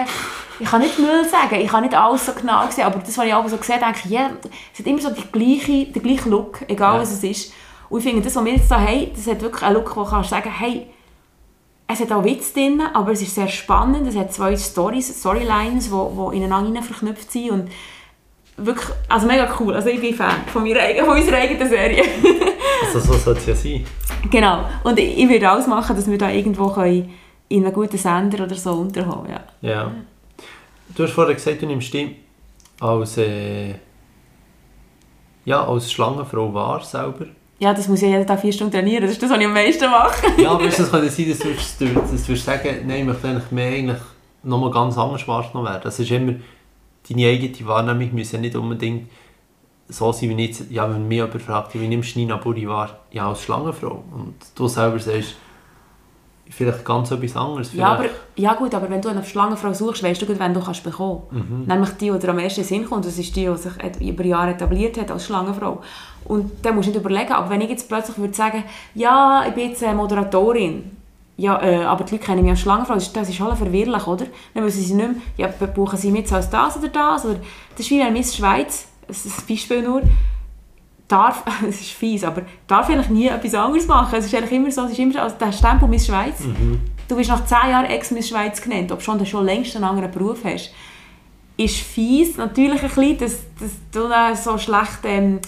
ich kann nicht Müll sagen, ich kann nicht alles so genau sehen, aber das, was ich auch so sehe, denke ich, yeah, es hat immer so die gleiche, den gleichen Look, egal ja. was es ist. Und ich finde, das, was wir jetzt da haben, das hat wirklich einen Look, wo du kannst sagen, hey, es hat auch Witz drin, aber es ist sehr spannend, es hat zwei Storylines, die wo, wo ineinander verknüpft sind und wirklich, also mega cool, also ich bin Fan von, meiner, von unserer eigenen Serie. also so sollte es ja sein. Genau, und ich, ich würde alles machen, dass wir da irgendwo können in einem guten Sender oder so unterkommen, ja. Ja. Du hast vorher gesagt, du nimmst dich als, äh, ja, als Schlangenfrau wahr selber. Ja, das muss ja jeder Tag vier Stunden trainieren, das ist das, was ich am meisten mache. ja, aber es könnte sein, dass du, dass du sagen, nein, ich möchte eigentlich mehr eigentlich nochmal ganz anders wahrgenommen werden. Das ist immer, deine eigene Wahrnehmung muss ja nicht unbedingt so sein, wie jetzt, ja, wenn mich jemand fragt, wie nimmst du Nina Buri wahr? Ja, als Schlangenfrau. Und du selber sagst, vielleicht ganz etwas anderes. Ja, aber, ja gut, aber wenn du eine Schlangenfrau suchst, weißt du gut, wenn du kannst bekommen mhm. Nämlich die, die dir am ersten Sinn kommt, das ist die, die sich über Jahre etabliert hat als Schlangenfrau. Und dann musst du nicht überlegen, aber wenn ich jetzt plötzlich würde sagen, ja, ich bin jetzt eine Moderatorin, ja, äh, aber die Leute kennen mich als Schlangenfrau, das ist, das ist alles verwirrlich, oder? Dann müssen sie nicht mehr, ja, buchen sie mit als das oder das, oder das ist wie eine Miss Schweiz, das ist ein Beispiel nur, darf, es ist fies, aber darf eigentlich nie etwas anderes machen. Es ist eigentlich immer so, es ist immer so, also der Stempel Miss Schweiz. Mhm. Du bist nach 10 Jahren Ex-Miss Schweiz genannt, ob schon du schon längst einen anderen Beruf hast. Ist fies, natürlich ein bisschen, dass, dass du dann so schlecht, ähm,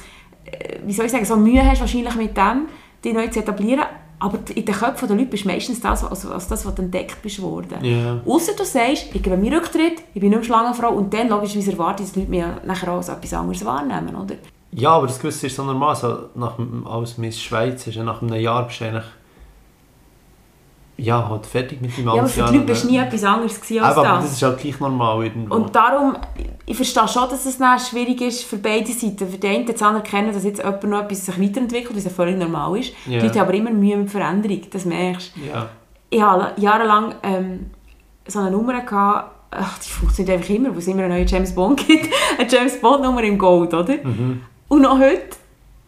äh, wie soll ich sagen, so Mühe hast wahrscheinlich mit dem, dich neu zu etablieren. Aber in den Köpfen der Leute bist du meistens das, also, also das, was du entdeckt bist worden. Yeah. Außer du sagst, ich gebe mir Rücktritt, ich bin nicht mehr Schlangenfrau und dann logischerweise erwartet, dass die Leute mich nachher auch als etwas anderes wahrnehmen, oder? Ja, aber das Gewisse ist so normal. Also, nach, als Miss Schweiz ist ja nach einem Jahr wahrscheinlich ja, halt fertig mit dem Ja, aber für die Leute bist nie etwas anderes als aber, das. Aber das ist halt gleich normal irgendwo. Und darum, ich verstehe schon, dass es dann schwierig ist für beide Seiten. Für die einen zu anerkennen, dass jetzt jemand noch etwas sich weiterentwickelt, was ja völlig normal ist. Yeah. Die Leute haben aber immer Mühe mit Veränderung, das merkst du. Yeah. Ich hatte jahrelang ähm, so eine Nummer, gehabt, ach, die funktioniert einfach immer, wo es immer einen neuen James Bond gibt. eine James Bond Nummer im Gold, oder? Mhm. Und noch heute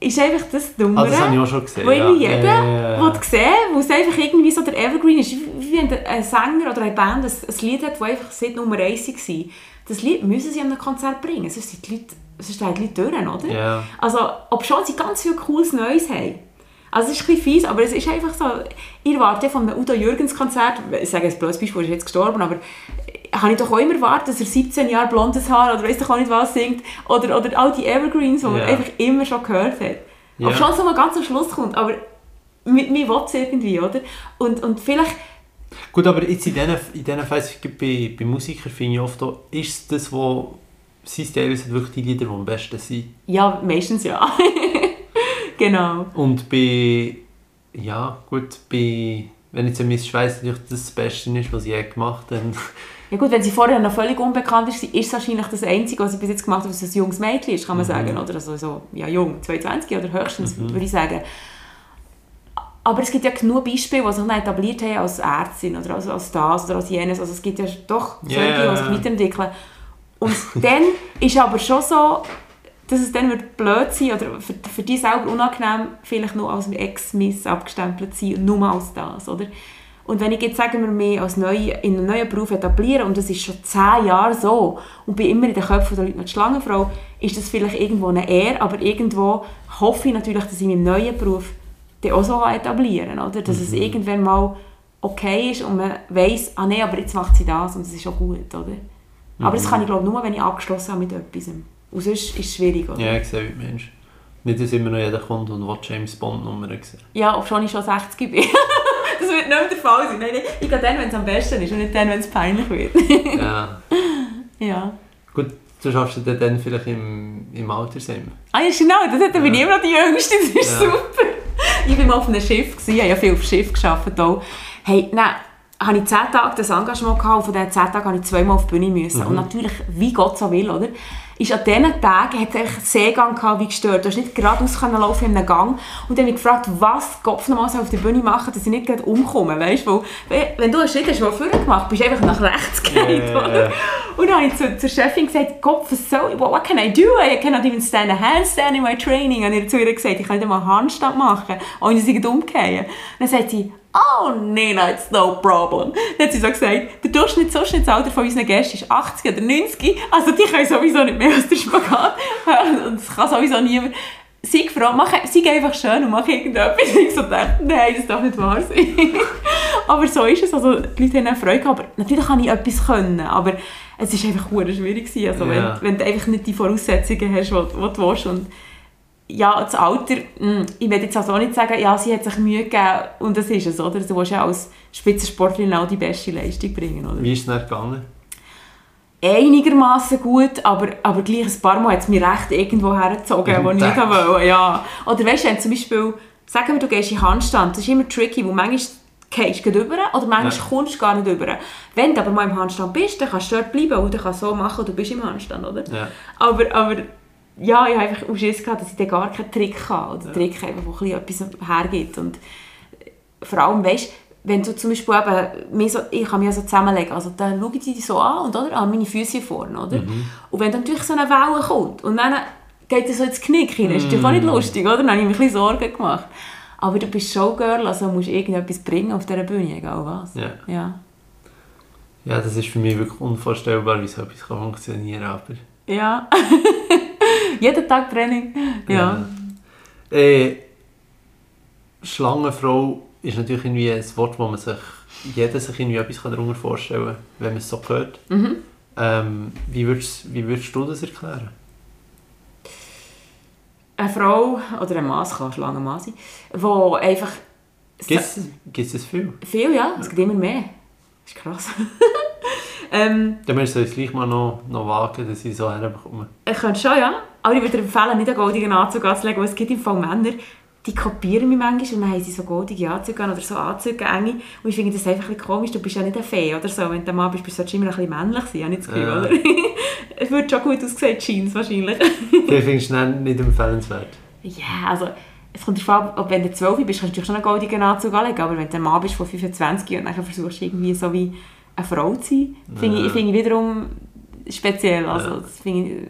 ist einfach das Nummer, ah, das habe ich auch schon gesehen, wo ja. jeder ja, ja, sehen wo es einfach irgendwie so der Evergreen ist. Wie wenn ein Sänger oder eine Band ein, ein Lied hat, das einfach seit Nummer 1 war. Das Lied müssen sie an einem Konzert bringen, sonst sind die Leute, sonst die Leute durch, oder? Yeah. Also, ob schon sie ganz viel cooles Neues haben. Also es ist ein fies, aber es ist einfach so, ihr wartet von einem Udo Jürgens Konzert, ich sage ein blödes Beispiel, er ist jetzt gestorben, aber habe ich doch auch immer erwartet, dass er 17 Jahre blondes Haar oder weiß doch auch nicht was singt. Oder, oder all die Evergreens, die yeah. man einfach immer schon gehört hat. Yeah. Aber schon so mal ganz am Schluss kommt. Aber mit mir will es irgendwie, oder? Und, und vielleicht... Gut, aber jetzt in diesen, in diesen Fällen, bei, bei Musikern finde ich oft, auch, ist das, wo sie teilweise wirklich die Lieder, die am besten sind? Ja, meistens ja. genau. Und bei... Ja, gut, bei... Wenn jetzt ein Miss Schweiz natürlich das Beste ist, was sie je gemacht haben, ja gut, wenn sie vorher noch völlig unbekannt ist, ist es wahrscheinlich das Einzige, was sie bis jetzt gemacht hat, was ein junges Mädchen ist, kann man mhm. sagen. Oder also so, ja jung, 22 oder höchstens, mhm. würde ich sagen. Aber es gibt ja genug Beispiele, die sich dann etabliert haben als Ärztin oder als, als das oder als jenes. Also es gibt ja doch solche, yeah. die sich weiterentwickeln. Und dann ist aber schon so, dass es dann wird blöd sein oder für, für die selber unangenehm vielleicht nur als Ex-Miss abgestempelt sein, nur als das, oder? Und wenn ich jetzt, sagen wir mehr als neu, in einen neuen Beruf etabliere, und das ist schon zehn Jahre so, und bin immer in den Köpfen der Leute noch die Schlangenfrau, ist das vielleicht irgendwo eine Ehre, aber irgendwo hoffe ich natürlich, dass ich meinen neuen Beruf dann auch so etablieren kann, oder? Dass mhm. es irgendwann mal okay ist und man weiss, ah nee, aber jetzt macht sie das und es ist auch gut, oder? Mhm. Aber das kann ich glaube nur, wenn ich abgeschlossen habe mit etwas. Und sonst ist es schwierig, oder? Ja, ich sehe wie Mensch. Nicht, dass immer noch jeder kommt und will James Bond Nummer sehen. Ja, obwohl ich schon 60 bin. das wird nicht mehr der Fall sein. Nein, nein, ich gehe dann, wenn es am besten ist und nicht dann, wenn es peinlich wird. ja. Ja. Gut, du schaffst du dann vielleicht im, im Altersheim. Ah ja, genau, das, da bin ich immer noch die Jüngste, das ist ja. super. Ich war mal auf einem Schiff, gewesen, ich habe ja viel auf Schiff gearbeitet. Auch. Hey, nein, habe ich 10 Tage das Engagement gehabt und von diesen 10 Tagen habe ich zweimal auf die Bühne müssen. Und natürlich, wie Gott so will, oder? Ist an diesen Tagen hat es Seegang gehabt, wie gestört. Du hast nicht geradeaus können laufen in einem Gang. Und dann habe ich gefragt, was Kopf nochmal auf der Bühne machen, dass ich nicht gerade umkomme, weißt du? Wenn du einen Schritt hast, den vorher gemacht bist du einfach nach rechts gegangen, ja. Und dann habe ich zu, zur Chefin gesagt, Kopf, was soll, what, what can I do? I cannot even stand a handstand in my training. Und ich habe zu ihr gesagt, ich kann nicht mal einen Handstand machen, ohne dass ich umgehe. Dann sagt sie, oh, Nina, it's no problem. Dann hat sie so gesagt, der Durchschnitt, Durchschnittsalter von unseren Gästen ist 80 oder 90, also die können sowieso nicht mehr als der Spagat. Und das kann sowieso niemand. Sei froh, mach, sei einfach schön und mach irgendetwas. Ich so dachte, nein, das darf nicht wahr sein. aber so ist es, also die Leute haben auch Freude gehabt. Aber natürlich kann ich etwas können, aber es ist einfach schwierig gewesen. Also Ja. wenn, wenn du einfach nicht die Voraussetzungen hast, die, die du willst. Und ja, das Alter, mh, ich will jetzt also auch nicht sagen, ja, sie hat sich Mühe gegeben und das ist es, oder? Du willst ja als Spitzensportlerin auch die beste Leistung bringen, oder? Wie ist es dann gegangen? Einigermaßen gut, aber, aber gleich ein paar Mal hat es mich recht irgendwo hergezogen, wo ich nicht wollte. Ja. Oder weißt du, zum Beispiel, sagen wir, du gehst in Handstand, das ist immer tricky, weil manchmal gehst du gerade über oder manchmal Ja. kommst du gar nicht über. Wenn du aber mal im Handstand bist, dann kannst du dort bleiben und dann kannst du so machen, du bist im Handstand, oder? Ja. Aber, aber ja, ich habe einfach auch Schiss gehabt, dass ich dann gar keinen Trick habe. Oder Trick einfach, der etwas hergibt. Und vor allem, weißt wenn du zum Beispiel eben, mir so, ich kann mich ja so zusammenlegen, also dann schaue ich die so an und oder, an meine Füße vorne, oder? Und wenn dann natürlich so eine Welle kommt und dann geht es so ins Knick hinein, ist natürlich auch nicht lustig, oder? Dann habe ich mir ein bisschen Sorgen gemacht. Aber du bist Showgirl, also musst irgendetwas bringen auf dieser Bühne, egal was. Ja. Ja. ja, das ist für mich wirklich unvorstellbar, wie so etwas kann funktionieren kann. Aber Ja. Jeden Tag Training. Ja. Äh, Schlangenfrau ist natürlich irgendwie ein Wort, wo man sich jeder sich irgendwie etwas darunter vorstellen kann, wenn man es so hört. Mhm. Ähm, wie, würdest, wie würdest du das erklären? Eine Frau oder ein Mann, es kann Schlange Mann sein, die einfach... Gibt es viel? Viel, ja. Es gibt immer mehr. Das ist krass. ähm, Dann müssen wir es gleich mal noch, noch wagen, dass ich so herbekomme. ich könnte schon, ja. Aber ich würde dir empfehlen, nicht einen goldigen Anzug anzulegen, weil es gibt im Fall Männer, die kopieren mich manchmal und dann haben sie so goldige Anzüge an oder so Anzüge enge. Und ich finde das einfach ein bisschen komisch. Du bist ja nicht eine Fee oder so. Wenn du ein Mann bist, solltest du immer ein bisschen männlich sein. Habe ich das Gefühl, Ja. oder? es würde schon gut aussehen, Jeans wahrscheinlich. Vielleicht findest du nicht empfehlenswert. Ja, also es kommt darauf an, ob wenn du 12 bist, kannst du natürlich schon einen goldigen Anzug anlegen, aber wenn du ein Mann bist von 25 und dann versuchst du irgendwie so wie eine Frau zu sein, finde ich, finde ich wiederum speziell. Also, das finde ich,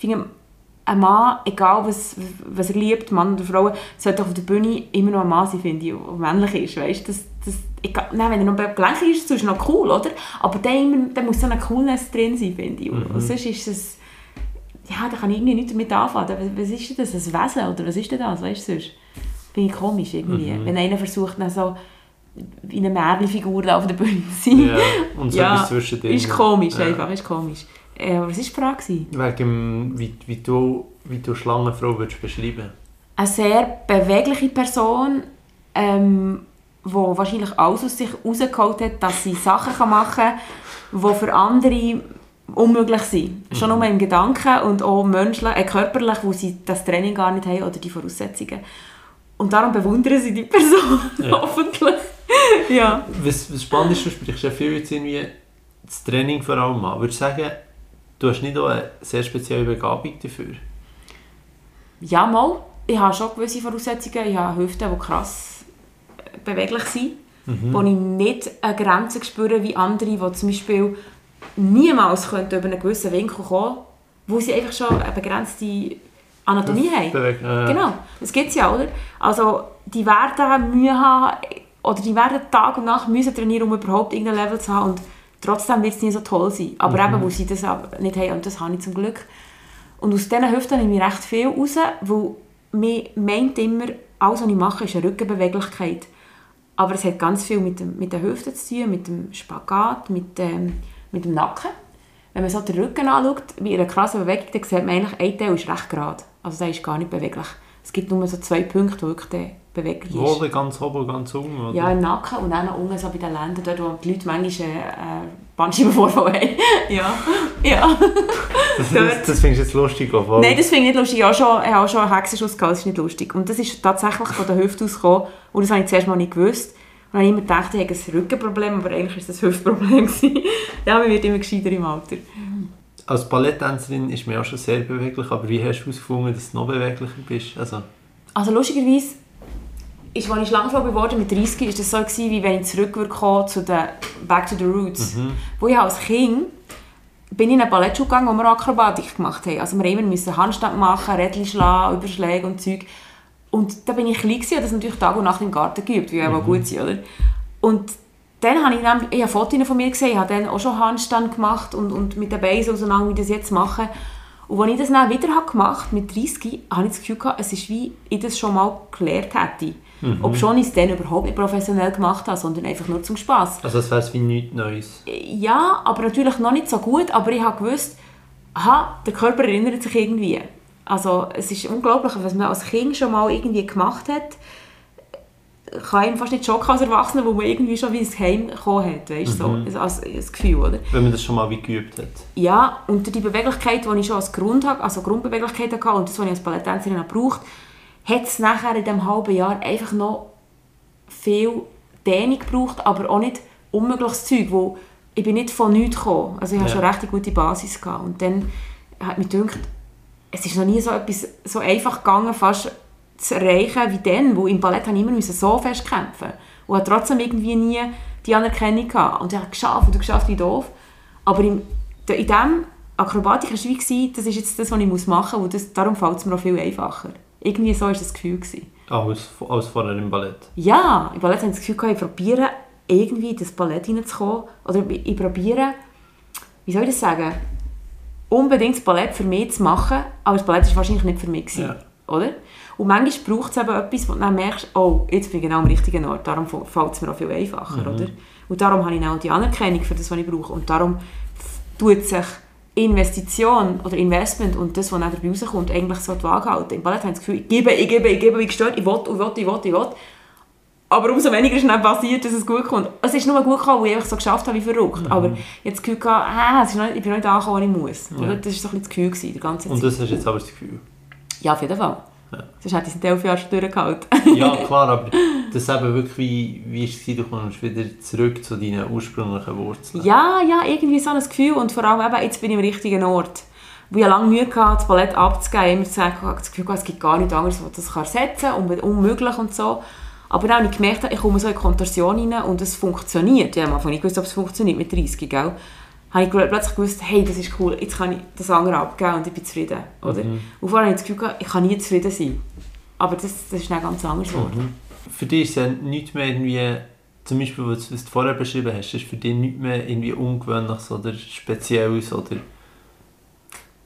finde, ein Mann, egal was, was er liebt, Mann oder Frau, sollte auf der Bühne immer noch ein Mann sein, finde ich, der männlich ist, weißt? Das, das, egal, nein, wenn er noch gleich ist, ist es noch cool, oder? Aber dann, immer, dann muss so eine Coolness drin sein, finde ich. Und Mhm. sonst ist es ja, da kann ich irgendwie nicht damit anfangen. Was- Was ist denn das? Ein Wesen? Oder was ist denn das? Weißt du, sonst finde ich komisch irgendwie. Mhm. Wenn einer versucht, dann so wie eine Märchenfigur auf der Bühne sein. Ja, und so Ja, etwas zwischendrin. ist komisch Ja. einfach, ist komisch. Äh, aber was war die Frage? Wegen, wie, wie, du, wie du Schlangenfrau würdest beschreiben Eine sehr bewegliche Person, ähm, die wahrscheinlich alles aus sich rausgeholt hat, dass sie Sachen kann machen kann, die für andere unmöglich sind. Schon nur im Gedanken und auch menschlich, äh, körperlich, wo sie das Training gar nicht haben oder die Voraussetzungen. Und darum bewundern sie die Person, Ja. hoffentlich. ja. Was, was spannend ist, du sprichst ja viel jetzt irgendwie das Training vor allem an. Würdest du sagen, du hast nicht auch eine sehr spezielle Begabung dafür? ja, mal. Ich habe schon gewisse Voraussetzungen. Ich habe Hüften, die krass beweglich sind. Mhm. wo ich nicht eine Grenze spüre wie andere, die zum Beispiel niemals könnten über einen gewissen Winkel kommen wo sie einfach schon eine begrenzte Anatomie haben. Beweg- äh, Genau, das gibt es ja, oder? Also, die werden Mühe haben, oder die werden Tag und Nacht müssen trainieren, um überhaupt irgendein Level zu haben und trotzdem wird es nie so toll sein. Aber eben, wo sie das nicht haben, und das habe ich zum Glück. Und aus diesen Hüften nehme ich recht viel raus, weil man meint immer, alles, was ich mache, ist eine Rückenbeweglichkeit. Aber es hat ganz viel mit, dem, mit den Hüften zu tun, mit dem Spagat, mit, dem mit dem Nacken. Wenn man so den Rücken anschaut, wie in einer krassen Bewegung, dann sieht man eigentlich, ein Teil ist recht gerade. Also der ist gar nicht beweglich. Es gibt nur so zwei Punkte, wo wirklich beweglich ist. Wo, denn ganz oben und ganz unten? Oder? Ja, im Nacken und dann unten so bei den Ländern, dort wo die Leute manchmal äh, äh, Bandscheibenvorfall haben. ja, ja. das, das, das findest du jetzt lustig, obwohl... Nein, das finde ich nicht lustig. Ich habe schon, ich habe schon einen Hexenschuss gehabt, das ist nicht lustig. Und das ist tatsächlich von der Hüfte aus gekommen. Und das habe ich zuerst mal nicht gewusst. Und ich immer gedacht, ich habe ein Rückenproblem, aber eigentlich war das ein Hüftproblem. ja, man wird immer gescheiter im Alter. Als Balletttänzerin ist man ja schon sehr beweglich, aber wie hast du herausgefunden, dass du noch beweglicher bist? Also, Also lustigerweise, ist, als ich Schlangenfrau geworden mit 30, war das so, gewesen, wie wenn ich zurückkomme zu den Back to the Roots. Wo ich als Kind bin ich in eine Ballettschule gegangen, wo wir Akrobatik gemacht haben. Also wir immer müssen Handstand machen, Rädchen schlagen, Überschläge und Zeug. Und da bin ich klein gewesen, das natürlich Tag und Nacht im Garten geübt, wie auch gut sind, oder? Und dann habe ich, dann, ich habe Fotos von mir gesehen, ich habe dann auch schon Handstand gemacht und, und mit den Beinen so lange, wie ich das jetzt mache. Und als ich das dann wieder habe gemacht mit 30, habe ich das Gefühl gehabt, es ist wie ich das schon mal gelernt hätte. Mhm. Obwohl ich es dann überhaupt nicht professionell gemacht habe, sondern einfach nur zum Spass. also es wäre wie nichts Neues. Ja, aber natürlich noch nicht so gut, aber ich habe gewusst, aha, der Körper erinnert sich irgendwie. Also es ist unglaublich, was man als Kind schon mal irgendwie gemacht hat, kann einem fast nicht schocken als Erwachsener, wo man irgendwie schon wie ins Heim gekommen hat, weißt, Mhm. so, als, als Gefühl, oder? Wenn man das schon mal wie geübt hat. Ja, und die Beweglichkeit, die ich schon als Grund habe, also Grundbeweglichkeit hatte und das, was ich als Balletttänzerin auch braucht, hat es nachher in diesem halben Jahr einfach noch viel Dehnung gebraucht, aber auch nicht unmögliches Zeug, wo ich bin nicht von nichts gekommen. Also ich hatte Ja. schon eine recht gute Basis gehabt. und dann hat mich gedacht, es ist noch nie so etwas so einfach gegangen, fast zu erreichen wie dann, wo im Ballett habe ich immer so fest kämpfen und habe trotzdem irgendwie nie die Anerkennung gehabt. Und ich habe geschafft und geschafft wie doof. Aber im, in diesem Akrobatik war es wie, das ist jetzt das, was ich machen muss und das, darum fällt es mir auch viel einfacher. Irgendwie so war das Gefühl. Gewesen. Als, als vorher im Ballett. Ja, im Ballett habe ich das Gefühl, ich probiere irgendwie in das Ballett hineinzukommen. Oder ich probiere, wie soll ich das sagen, unbedingt das Ballett für mich zu machen, aber das Ballett war wahrscheinlich nicht für mich. Gewesen, Ja. oder? Und manchmal braucht es eben etwas, wo du dann merkst, oh, jetzt bin ich genau am richtigen Ort, darum fällt es mir auch viel einfacher. Oder? Und darum habe ich auch die Anerkennung für das, was ich brauche. Und darum tut sich Investition oder Investment und das, was dann dabei rauskommt, eigentlich so die Waage halten. Im Ballett habe ich das Gefühl, ich gebe, ich gebe, ich gebe, wie gestört, ich will, ich will, ich will, ich will. Aber umso weniger ist dann passiert, dass es gut kommt. Es ist nur gut gekommen, weil ich einfach so geschafft habe wie verrückt. Aber jetzt das Gefühl gehabt, ah, es ist noch, ich bin noch nicht angekommen, wo ich muss. Oder? Das war so ein bisschen das Gefühl, gewesen, die ganze Und Zeit. das hast du jetzt aber das Gefühl. Ja, auf jeden Fall. Ja. Sonst hätte ich es in elf Jahren schon durchgehalten. Ja, klar, aber das eben wirklich, wie, wie ist es du kommst wieder zurück zu deinen ursprünglichen Wurzeln. Ja, ja, irgendwie so ein Gefühl und vor allem eben, jetzt bin ich am richtigen Ort. Wo ich lange Mühe hatte, das Ballett abzugeben, immer zu sagen, ich habe das Gefühl, es gibt gar nichts anderes, was das ersetzen kann, un- unmöglich und so. Aber dann habe ich gemerkt, ich komme so in Kontorsion rein und es funktioniert. Ja, am Anfang nicht gewusst, ob es funktioniert mit 30, gell? Habe ich plötzlich gewusst, hey, das ist cool, jetzt kann ich das andere abgeben und ich bin zufrieden. Oder? Und vorher habe ich das Gefühl, ich kann nie zufrieden sein. Aber das, das ist dann ganz anders geworden. Für dich ist es ja nichts mehr irgendwie, zum Beispiel, was was du vorher beschrieben hast, ist für dich nichts mehr irgendwie Ungewöhnliches oder Spezielles oder...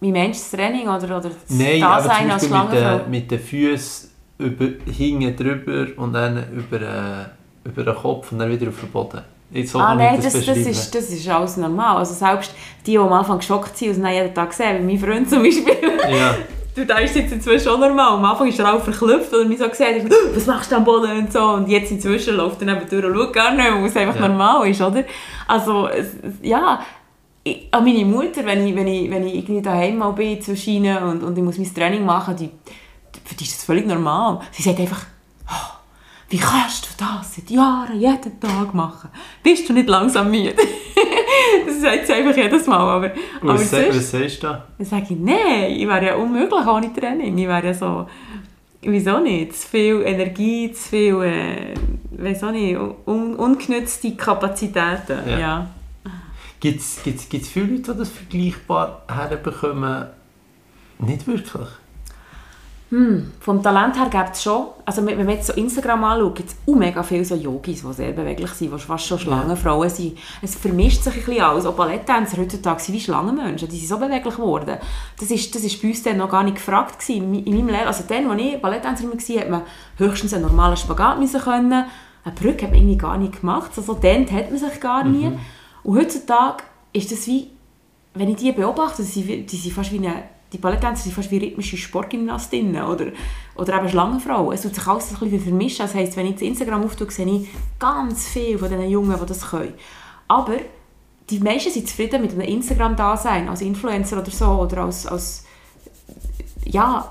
Wie meinst du das Training oder, oder das Nein, Dasein als Schlangenfrau? den, mit den Füßen über, hinten drüber und dann über, äh, über den Kopf und dann wieder auf den Boden. Jetzt Ah nein, das, das, beschreiben. ist, das ist alles normal. Also selbst die, die am Anfang geschockt sind und es jeden Tag sehen, wie mein Freund zum Beispiel, Ja, du, da ist jetzt inzwischen schon normal. Am Anfang ist er auch verklüpft oder mich so gesehen, hat, was machst du am Boden und so. Und jetzt inzwischen läuft er neben durch und schaut gar nicht weil es einfach Ja. normal ist, oder? Also, ja, ich, an meine Mutter, wenn ich, wenn ich, wenn ich irgendwie daheim mal bin zwischen ihnen und, und ich muss mein Training machen, die, für die ist das völlig normal. Sie sagt einfach, «Oh, wie kannst du das seit Jahren jeden Tag machen? Bist du nicht langsam müde? das sagt sie einfach jedes Mal. Aber, aber was, sonst was sagst du da? dann sage ich, nein, ich wäre ja unmöglich ohne Training. Ich wäre ja so, wieso nicht? Zu viel Energie, zu viel, äh, auch nicht, un ungenützte Kapazitäten. Ja. Ja. Gibt es gibt's, gibt's viele Leute, die das vergleichbar herbekommen? Nicht wirklich. Hm, vom Talent her gibt es schon, also wenn man jetzt so Instagram anschaut, gibt es auch mega viele so Yogis, die sehr beweglich sind, die fast schon Schlangenfrauen sind. Es vermischt sich ein bisschen alles. Auch Balletttänzer heutzutage sind wie Schlangenmenschen, die sind so beweglich geworden. Das ist, das ist bei uns dann noch gar nicht gefragt gewesen. In meinem Leben, also dann, als ich Balletttänzerin war, hat man höchstens einen normalen Spagat müssen können. Eine Brücke hat man irgendwie gar nicht gemacht, also dann hat man sich gar nie. Und heutzutage ist das wie, wenn ich die beobachte, die sind, die sind fast wie eine, die Balletttänzer sind fast wie rhythmische Sportgymnastinnen oder, oder eben Schlangenfrauen. Es tut sich alles ein bisschen vermischen. Das heisst, wenn ich das Instagram auftue, sehe ich ganz viele von diesen Jungen, die das können. Aber die meisten sind zufrieden mit einem Instagram-Dasein, als Influencer oder so, oder als, als ja,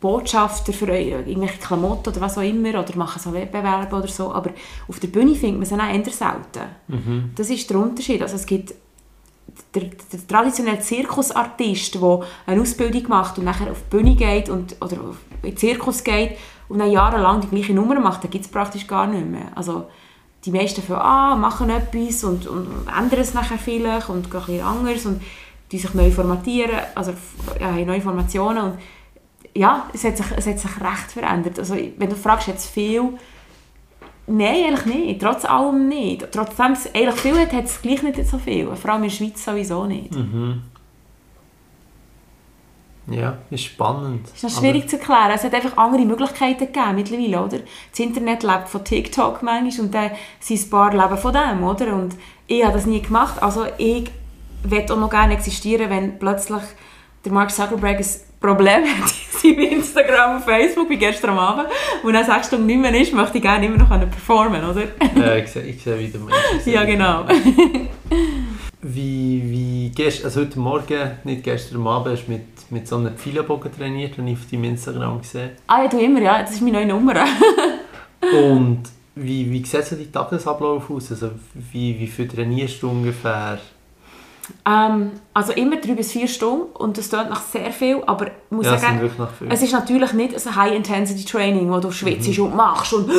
Botschafter für irgendwelche Klamotten oder was auch immer oder machen so Wettbewerbe oder so, aber auf der Bühne findet man sie auch eher selten. Mhm. Das ist der Unterschied. Also es gibt der, der traditionelle Zirkusartist, der eine Ausbildung macht und nachher auf die Bühne geht und, oder in den Zirkus geht und dann jahrelang die gleiche Nummer macht, gibt es praktisch gar nicht mehr. Also die meisten von ah, machen etwas und, und ändern es nachher vielleicht und gehen etwas anders und die sich neu formatieren, also ja, neue Formationen und ja, es hat, sich, es hat sich recht verändert. Also wenn du fragst, jetzt viel Nein, eigentlich nicht. Trotz allem nicht. Trotzdem es eigentlich viel hat, hat es gleich nicht so viel. Vor allem in der Schweiz sowieso nicht. Mhm. Ja, ist spannend. Ist noch schwierig zu erklären. Es hat einfach andere Möglichkeiten gegeben mittlerweile, oder? Das Internet lebt von TikTok manchmal und dann sind ein paar leben von dem, oder? Und ich habe das nie gemacht. Also ich würde auch noch gerne existieren, wenn plötzlich der Mark Zuckerberg ein Problem hat in seinem Instagram und Facebook, wie gestern Abend, und dann sechs Stunden nicht mehr ist, möchte ich gerne immer noch performen, oder? Ja, ich sehe, ich sehe wie du meinst. Ja, genau. Wie, wie gest, also heute Morgen, nicht gestern Abend, hast du mit, mit so einem Pfeilenbogen trainiert, habe ich auf deinem Instagram gesehen. Ah ja, du immer, ja. Das ist meine neue Nummer. Und wie, wie sieht so dein Tagesablauf aus? Also wie, wie viel trainierst du ungefähr? Ähm, also immer drei bis vier Stunden und das klingt nach sehr viel, aber ich muss Ja, sagen, es ist natürlich nicht ein High-Intensity-Training, wo du schwitzt und machst und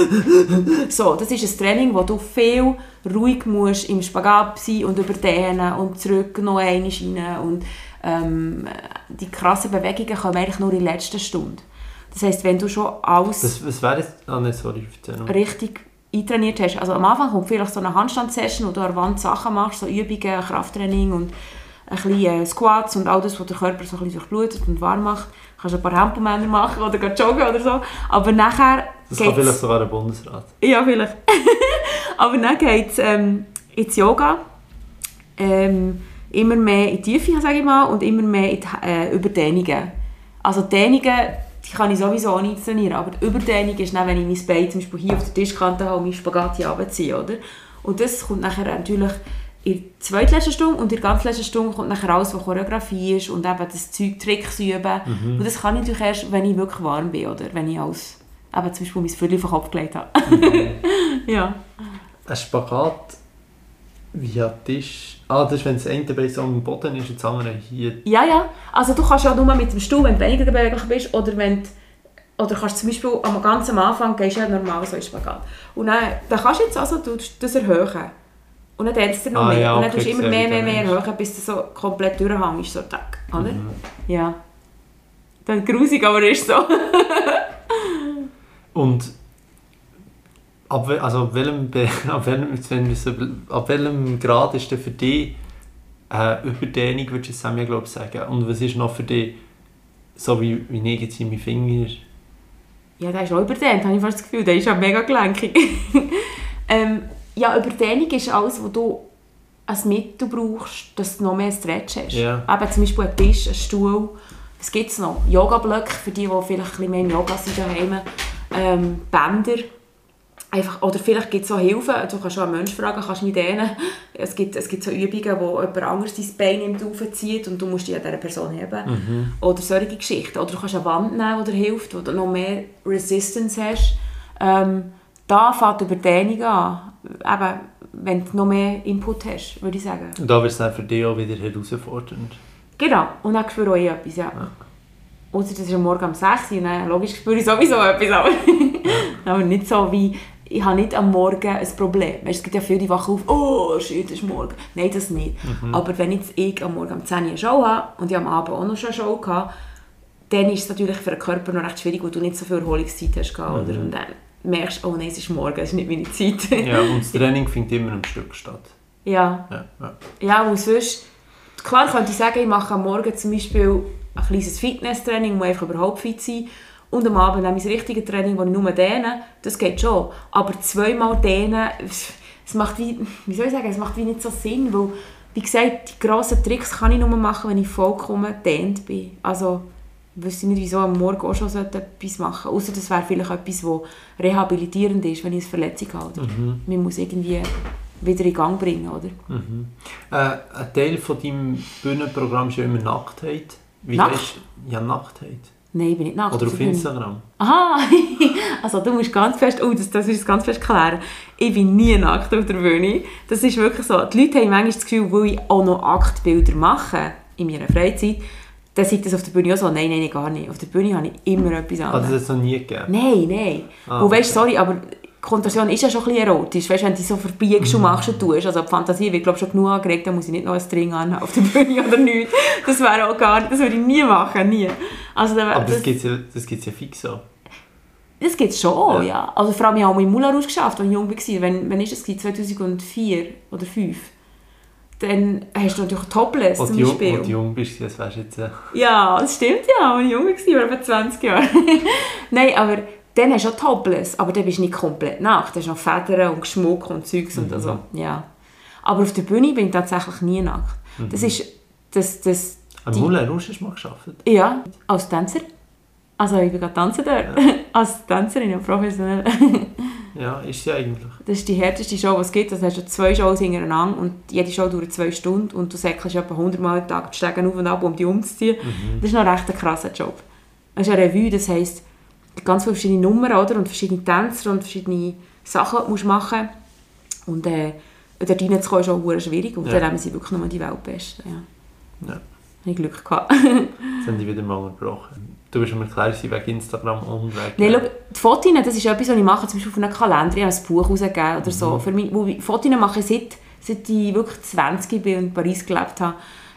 so. Das ist ein Training, wo du viel ruhig musst im Spagat sein und überdehnen und zurück noch einmal rein und ähm, die krassen Bewegungen kommen eigentlich nur in der letzten Stunde. Das heisst, wenn du schon alles Was, was wäre jetzt... Ah, nein, sorry, erzähl noch. richtig eintrainiert hast. Also am Anfang kommt vielleicht so eine Handstand-Session, wo du an der Wand Sachen machst, so Übungen, Krafttraining und ein bisschen äh, Squats und all das, was der Körper so ein bisschen durchblutet und warm macht. Du kannst ein paar Hampelmänner machen oder joggen oder so. Aber nachher Das kann vielleicht sogar ein Bundesrat. Ja, vielleicht. Aber dann geht es ähm, ins Yoga. Ähm, immer mehr in die Tiefe, sage ich mal, und immer mehr in die, äh, Überdehnungen. Also Dehnungen, kann ich sowieso auch nicht trainieren, aber die Überdehnung ist dann, wenn ich mein Bein zum Beispiel hier auf der Tischkante habe und mein Spagat hier runterziehe, oder? Und das kommt nachher natürlich in der zweitletzten Stunde und in der ganz letzten Stunde kommt nachher alles, was Choreografie ist und eben das Zeug, Tricks üben. Und das kann ich natürlich erst, wenn ich wirklich warm bin, oder? Wenn ich alles, eben zum Beispiel mein Viertel auf den Kopf gelegt habe. ja. Ein Spagat via Tisch... Ah, das ist, wenn das eine Bein so am Boden ist und das andere hier... Ja, ja. Also du kannst ja nur mit dem Stuhl, wenn du weniger beweglich bist, oder wenn du, oder kannst zum Beispiel am ganz am Anfang gehst ja normal so in Spagat. Und dann, dann kannst du jetzt also du, das erhöhen. Und dann dehnst du noch Ah, mehr. ja, und dann tust du immer mehr, mehr, mehr erhöhen, bis du so komplett durchhängst, so tack, oder? Mhm. Ja. Dann grusig, aber ist so. Und ab, also ab, welchem, ab, welchem, so, ab welchem Grad ist denn für dich äh, Überdehnung, würdest du Sammy, glaube ich, sagen? Und was ist noch für dich, so wie, wie ich jetzt in meinen Finger... Ja, der ist auch überdehnt, habe ich fast das Gefühl. Der ist ja mega gelenkig. ähm, ja, Überdehnung ist alles, wo du ein Mittel brauchst, dass du noch mehr Stretch hast. Ja. Eben zum Beispiel ein Tisch, ein Stuhl. Was gibt es noch? Yoga-Blöcke für die, die vielleicht ein bisschen mehr im Yoga sind daheim. Ähm, Bänder. Einfach, oder vielleicht gibt es so Hilfen. Du kannst schon einen Menschen fragen, kannst mit denen. Es gibt, es gibt so Übungen, wo jemand anderes dein Bein nimmt, aufzieht und du musst die an dieser Person heben. Oder solche Geschichten. Oder du kannst eine Wand nehmen, die dir hilft, wo du noch mehr Resistance hast. Ähm, da fängt die Überdehnung an. Eben, wenn du noch mehr Input hast, würde ich sagen. Und da wird es dann für dich auch wieder herausfordernd. Genau, und dann spüre ich auch etwas, ja. Außer das ist am Morgen um 6 Uhr, dann logisch spüre ich sowieso etwas, aber, aber nicht so wie, ich habe nicht am Morgen ein Problem. Weißt, es gibt ja viele, die wachen auf, oh shit, es ist morgen. Nein, das nicht. Aber wenn jetzt ich am Morgen um 10 Uhr eine Show habe, und ich am Abend auch noch schon eine Show hatte, dann ist es natürlich für den Körper noch recht schwierig, weil du nicht so viel Erholungszeit hast. gehabt, Oder? Und dann merkst du, oh nein, es ist morgen, es ist nicht meine Zeit. Ja, und das Training findet immer am Stück statt. ja. Ja, ja. Ja, und sonst, klar könnte ich sagen, ich mache am Morgen zum Beispiel ein kleines Fitnesstraining, um einfach überhaupt fit zu sein. Und am Abend nehme ich das richtige Training, wo ich nur dehne. Das geht schon. Aber zweimal dehnen, es macht wie, wie soll ich sagen, es macht wie nicht so Sinn, weil, wie gesagt, die grossen Tricks kann ich nur machen, wenn ich vollkommen dehnt bin. Also, ich wüsste nicht, wieso am Morgen auch schon etwas machen Außer das wäre vielleicht etwas, das rehabilitierend ist, wenn ich eine Verletzung habe. Oder? Man muss irgendwie wieder in Gang bringen, oder? Mhm. Äh, ein Teil von deinem Bühnenprogramm ist ja immer Nacktheit. Wie Nackt? Ja, Nacktheit. Nein, ich bin nicht nackt. Oder auf. Instagram? Aha, also du musst ganz fest, oh, das, das ist ganz fest klären. Ich bin nie nackt auf der Bühne. Das ist wirklich so. Die Leute haben manchmal das Gefühl, weil ich auch noch Aktbilder mache in meiner Freizeit, dann sieht das auf der Bühne auch so. Nein, nein, nein, gar nicht. Auf der Bühne habe ich immer etwas anderes. das hat es noch nie gegeben? Nein, nein. Ah, und weißt, sorry, aber Kontorsion ist ja schon ein bisschen erotisch. Weißt, wenn du so verbiegst und machst und tust. Also die Fantasie wird, glaube ich, schon genug angeregt, dann muss ich nicht noch einen String an auf der Bühne oder nichts. Das wäre auch gar nicht, das würde ich nie machen, nie. Also, da- Aber das gibt es ja, das gibt's ja fix so. das gibt es schon, ja. Ja. Also vor allem, ich habe auch in Moulin geschafft, als ich jung war. Wenn, wenn ist das? gewesen? 2004 oder 2005? Dann hast du natürlich Topless zum du jung, Beispiel. als du jung bist, das wärst jetzt... Äh, Ja, das stimmt ja, als ich jung war, war etwa 20 Jahre. Nein, aber dann hast du auch Topless, aber dann bist du nicht komplett nackt. Da hast du noch Federn und Geschmuck und Zeugs und also, ja. Aber auf der Bühne bin ich tatsächlich nie nackt. Das ist, das, das, am Moulin Rouge hast du mal gearbeitet? ja, als Tänzer. Also ich bin gerade tanzen dort. als Tänzerin, ja, professionell. Ja, ist sie eigentlich. Das ist die härteste Show, die es gibt. Das hast du zwei Shows hintereinander und jede Show dauert zwei Stunden und du säckelst etwa 100 Mal am Tag die Stege auf und ab, um die umzuziehen. Das ist noch recht ein krasser Job. Es ist eine Revue, das heisst, ganz viele verschiedene Nummern oder? und verschiedene Tänzer und verschiedene Sachen die musst machen Und äh, dort reinzukommen ist auch schwierig und Ja. dann haben sie wirklich nur die Weltbesten. Ja. Ja. Habe ich Glück gehabt. Jetzt haben die wieder mal unterbrochen. Du bist mir klar, sie wegen Instagram und wegen... Nein, schau, die Fotos, das ist etwas, was ich mache, zum Beispiel auf einem Kalender, ich habe ein Buch rausgegeben oder so. Für mich, wo ich, Fotos mache seit, seit ich wirklich 20 bin und in Paris gelebt habe.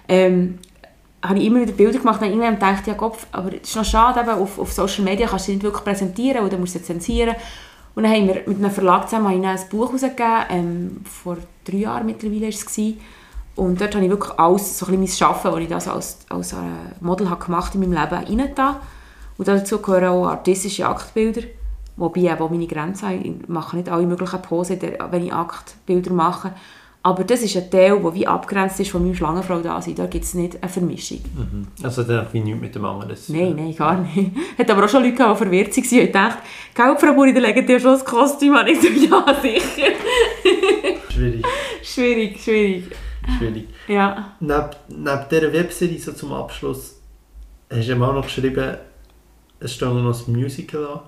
Ähm, habe ich immer wieder Bilder gemacht und irgendwann gedacht, ja Kopf, aber es ist noch schade, eben, auf, auf Social Media kannst du sie nicht wirklich präsentieren oder musst du sie zensieren. Und dann haben wir mit einem Verlag zusammen ein Buch rausgegeben, ähm, vor drei Jahren mittlerweile war es. Und dort habe ich wirklich alles, so ein bisschen mein Arbeiten, das ich das als, als äh, Model habe gemacht in meinem Leben, reingetan. Und dazu gehören auch artistische Aktbilder, wobei eben auch meine Grenzen habe. Ich mache nicht alle möglichen Posen, wenn ich Aktbilder mache. Aber das ist ein Teil, der wie abgrenzt ist von meinem Schlangenfrau da sein. Da gibt es nicht eine Vermischung. Mhm. Also dann wie nichts mit dem anderen. zu Nein, tun. nein, gar nicht. Hat aber auch schon Leute, gehabt, die verwirrt waren. Ich dachte, «Gell, Frau Buri, dann legen dir schon das Kostüm an?» Ich so, «Ja, sicher.» Schwierig, Schwierig, schwierig. schwierig. Ja. Neben, neben dieser Webserie so zum Abschluss hast du ihm auch noch geschrieben, es steht noch ein Musical an.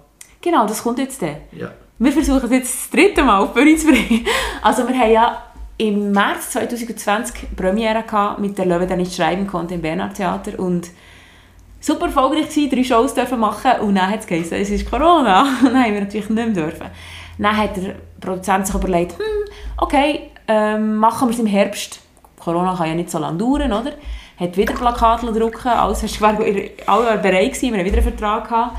Genau, das kommt jetzt dann. Ja. Wir versuchen es jetzt das dritte Mal auf die Bühne zu bringen. Also wir haben ja im März 2020 Premiere mit der Löwe, der nicht schreiben konnte im Bernhard Theater und super erfolgreich gewesen, drei Shows dürfen machen und dann hat es geheißen, es ist Corona. Und dann haben wir natürlich nicht mehr dürfen. Dann hat der Produzent sich überlegt, hm, okay, ähm, machen wir es im Herbst. Corona kann ja nicht so lange dauern, oder? Hat wieder Plakate drucken, alles hast war alle waren bereit gewesen, wir haben wieder einen Vertrag gehabt.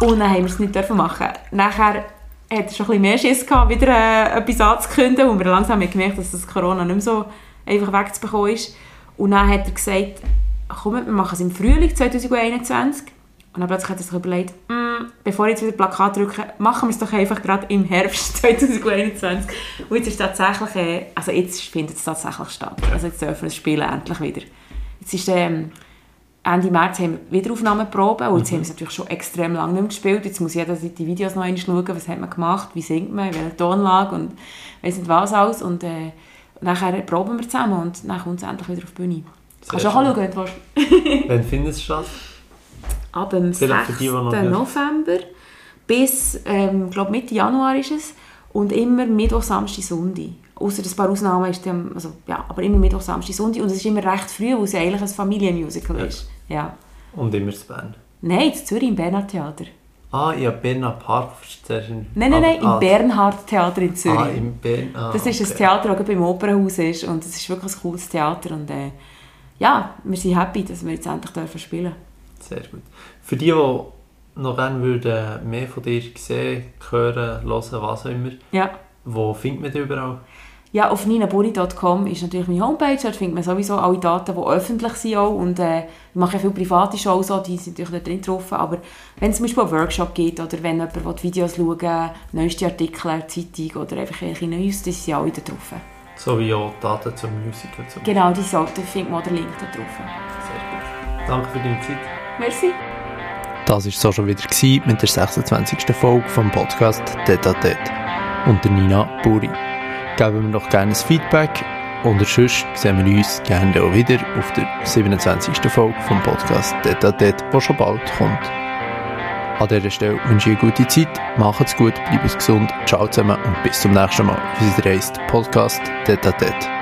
Und dann haben wir es nicht dürfen machen. Nachher er schon ein bisschen mehr Schiss gehabt, wieder äh, etwas anzukündigen, wo wir langsam gemerkt dass das Corona nicht mehr so einfach wegzubekommen ist. Und dann hat er gesagt, komm, wir machen es im Frühling 2021. Und dann plötzlich hat er sich überlegt, «Mm, bevor ich jetzt wieder Plakat drücke, machen wir es doch einfach gerade im Herbst 2021. Und jetzt ist tatsächlich, äh, also jetzt findet es tatsächlich statt. Also jetzt dürfen wir es spielen, endlich wieder. Jetzt ist ähm, Ende März haben wir Wiederaufnahmeproben und jetzt haben wir es natürlich schon extrem lange nicht mehr gespielt. Jetzt muss jeder die Videos noch einmal schauen, was hat man gemacht, wie singt man, in welcher Tonlage und weiss nicht was alles. Und äh, nachher proben wir zusammen und dann kommt es endlich wieder auf die Bühne. Sehr Kannst du auch schauen, wenn du willst. Wann findet es statt? Ab dem 6. Vielleicht für die, die noch nicht- November bis ähm, glaub Mitte Januar ist es und immer Mittwoch, Samstag, Sonntag. Außer ein paar Ausnahmen ist dann, also, ja, aber immer Mittwoch, Samstag, Sonntag und es ist immer recht früh, weil es eigentlich ein Familienmusical ist. Ja. Und immer zu Bern. Nein, in Zürich im Bernhard Theater. Ah, habe Bernhard Park in... Nein, nein, nein, im Bernhard Theater in Zürich. Ah, im Bern... Ah, das ist ein okay. Theater, das beim Opernhaus ist und es ist wirklich ein cooles Theater und äh, ja, wir sind happy, dass wir jetzt endlich dürfen spielen Sehr gut. Für die, die noch gerne würden, mehr von dir sehen, hören, hören, was auch immer, Ja. wo findet man dich überall? Ja, auf ninaburi.com ist natürlich meine Homepage, dort findet man sowieso alle Daten, die öffentlich sind auch. und äh, ich mache ja viele private Shows, auch, die sind natürlich dort drin drauf, aber wenn es zum Beispiel einen Workshop gibt oder wenn jemand will Videos schauen will, neueste Artikel, Zeitung oder einfach irgendwelche News, die sind alle da drauf. So wie auch Daten zum Musical. Zum Genau, die Sorte findet man auch den Link da drauf. Sehr gut. Danke für deine Zeit. Merci. Das war es so schon wieder mit der 26. Folge vom Podcast Tete Tete und der Nina Buri. Geben wir doch gerne ein Feedback Und sonst sehen wir uns gerne auch wieder auf der 27. Folge vom Podcast Deta Det, der schon bald kommt. An dieser Stelle wünsche ich eine gute Zeit, macht's gut, bleibt gesund, ciao zusammen und bis zum nächsten Mal. Wie es reist, Podcast Deta Det.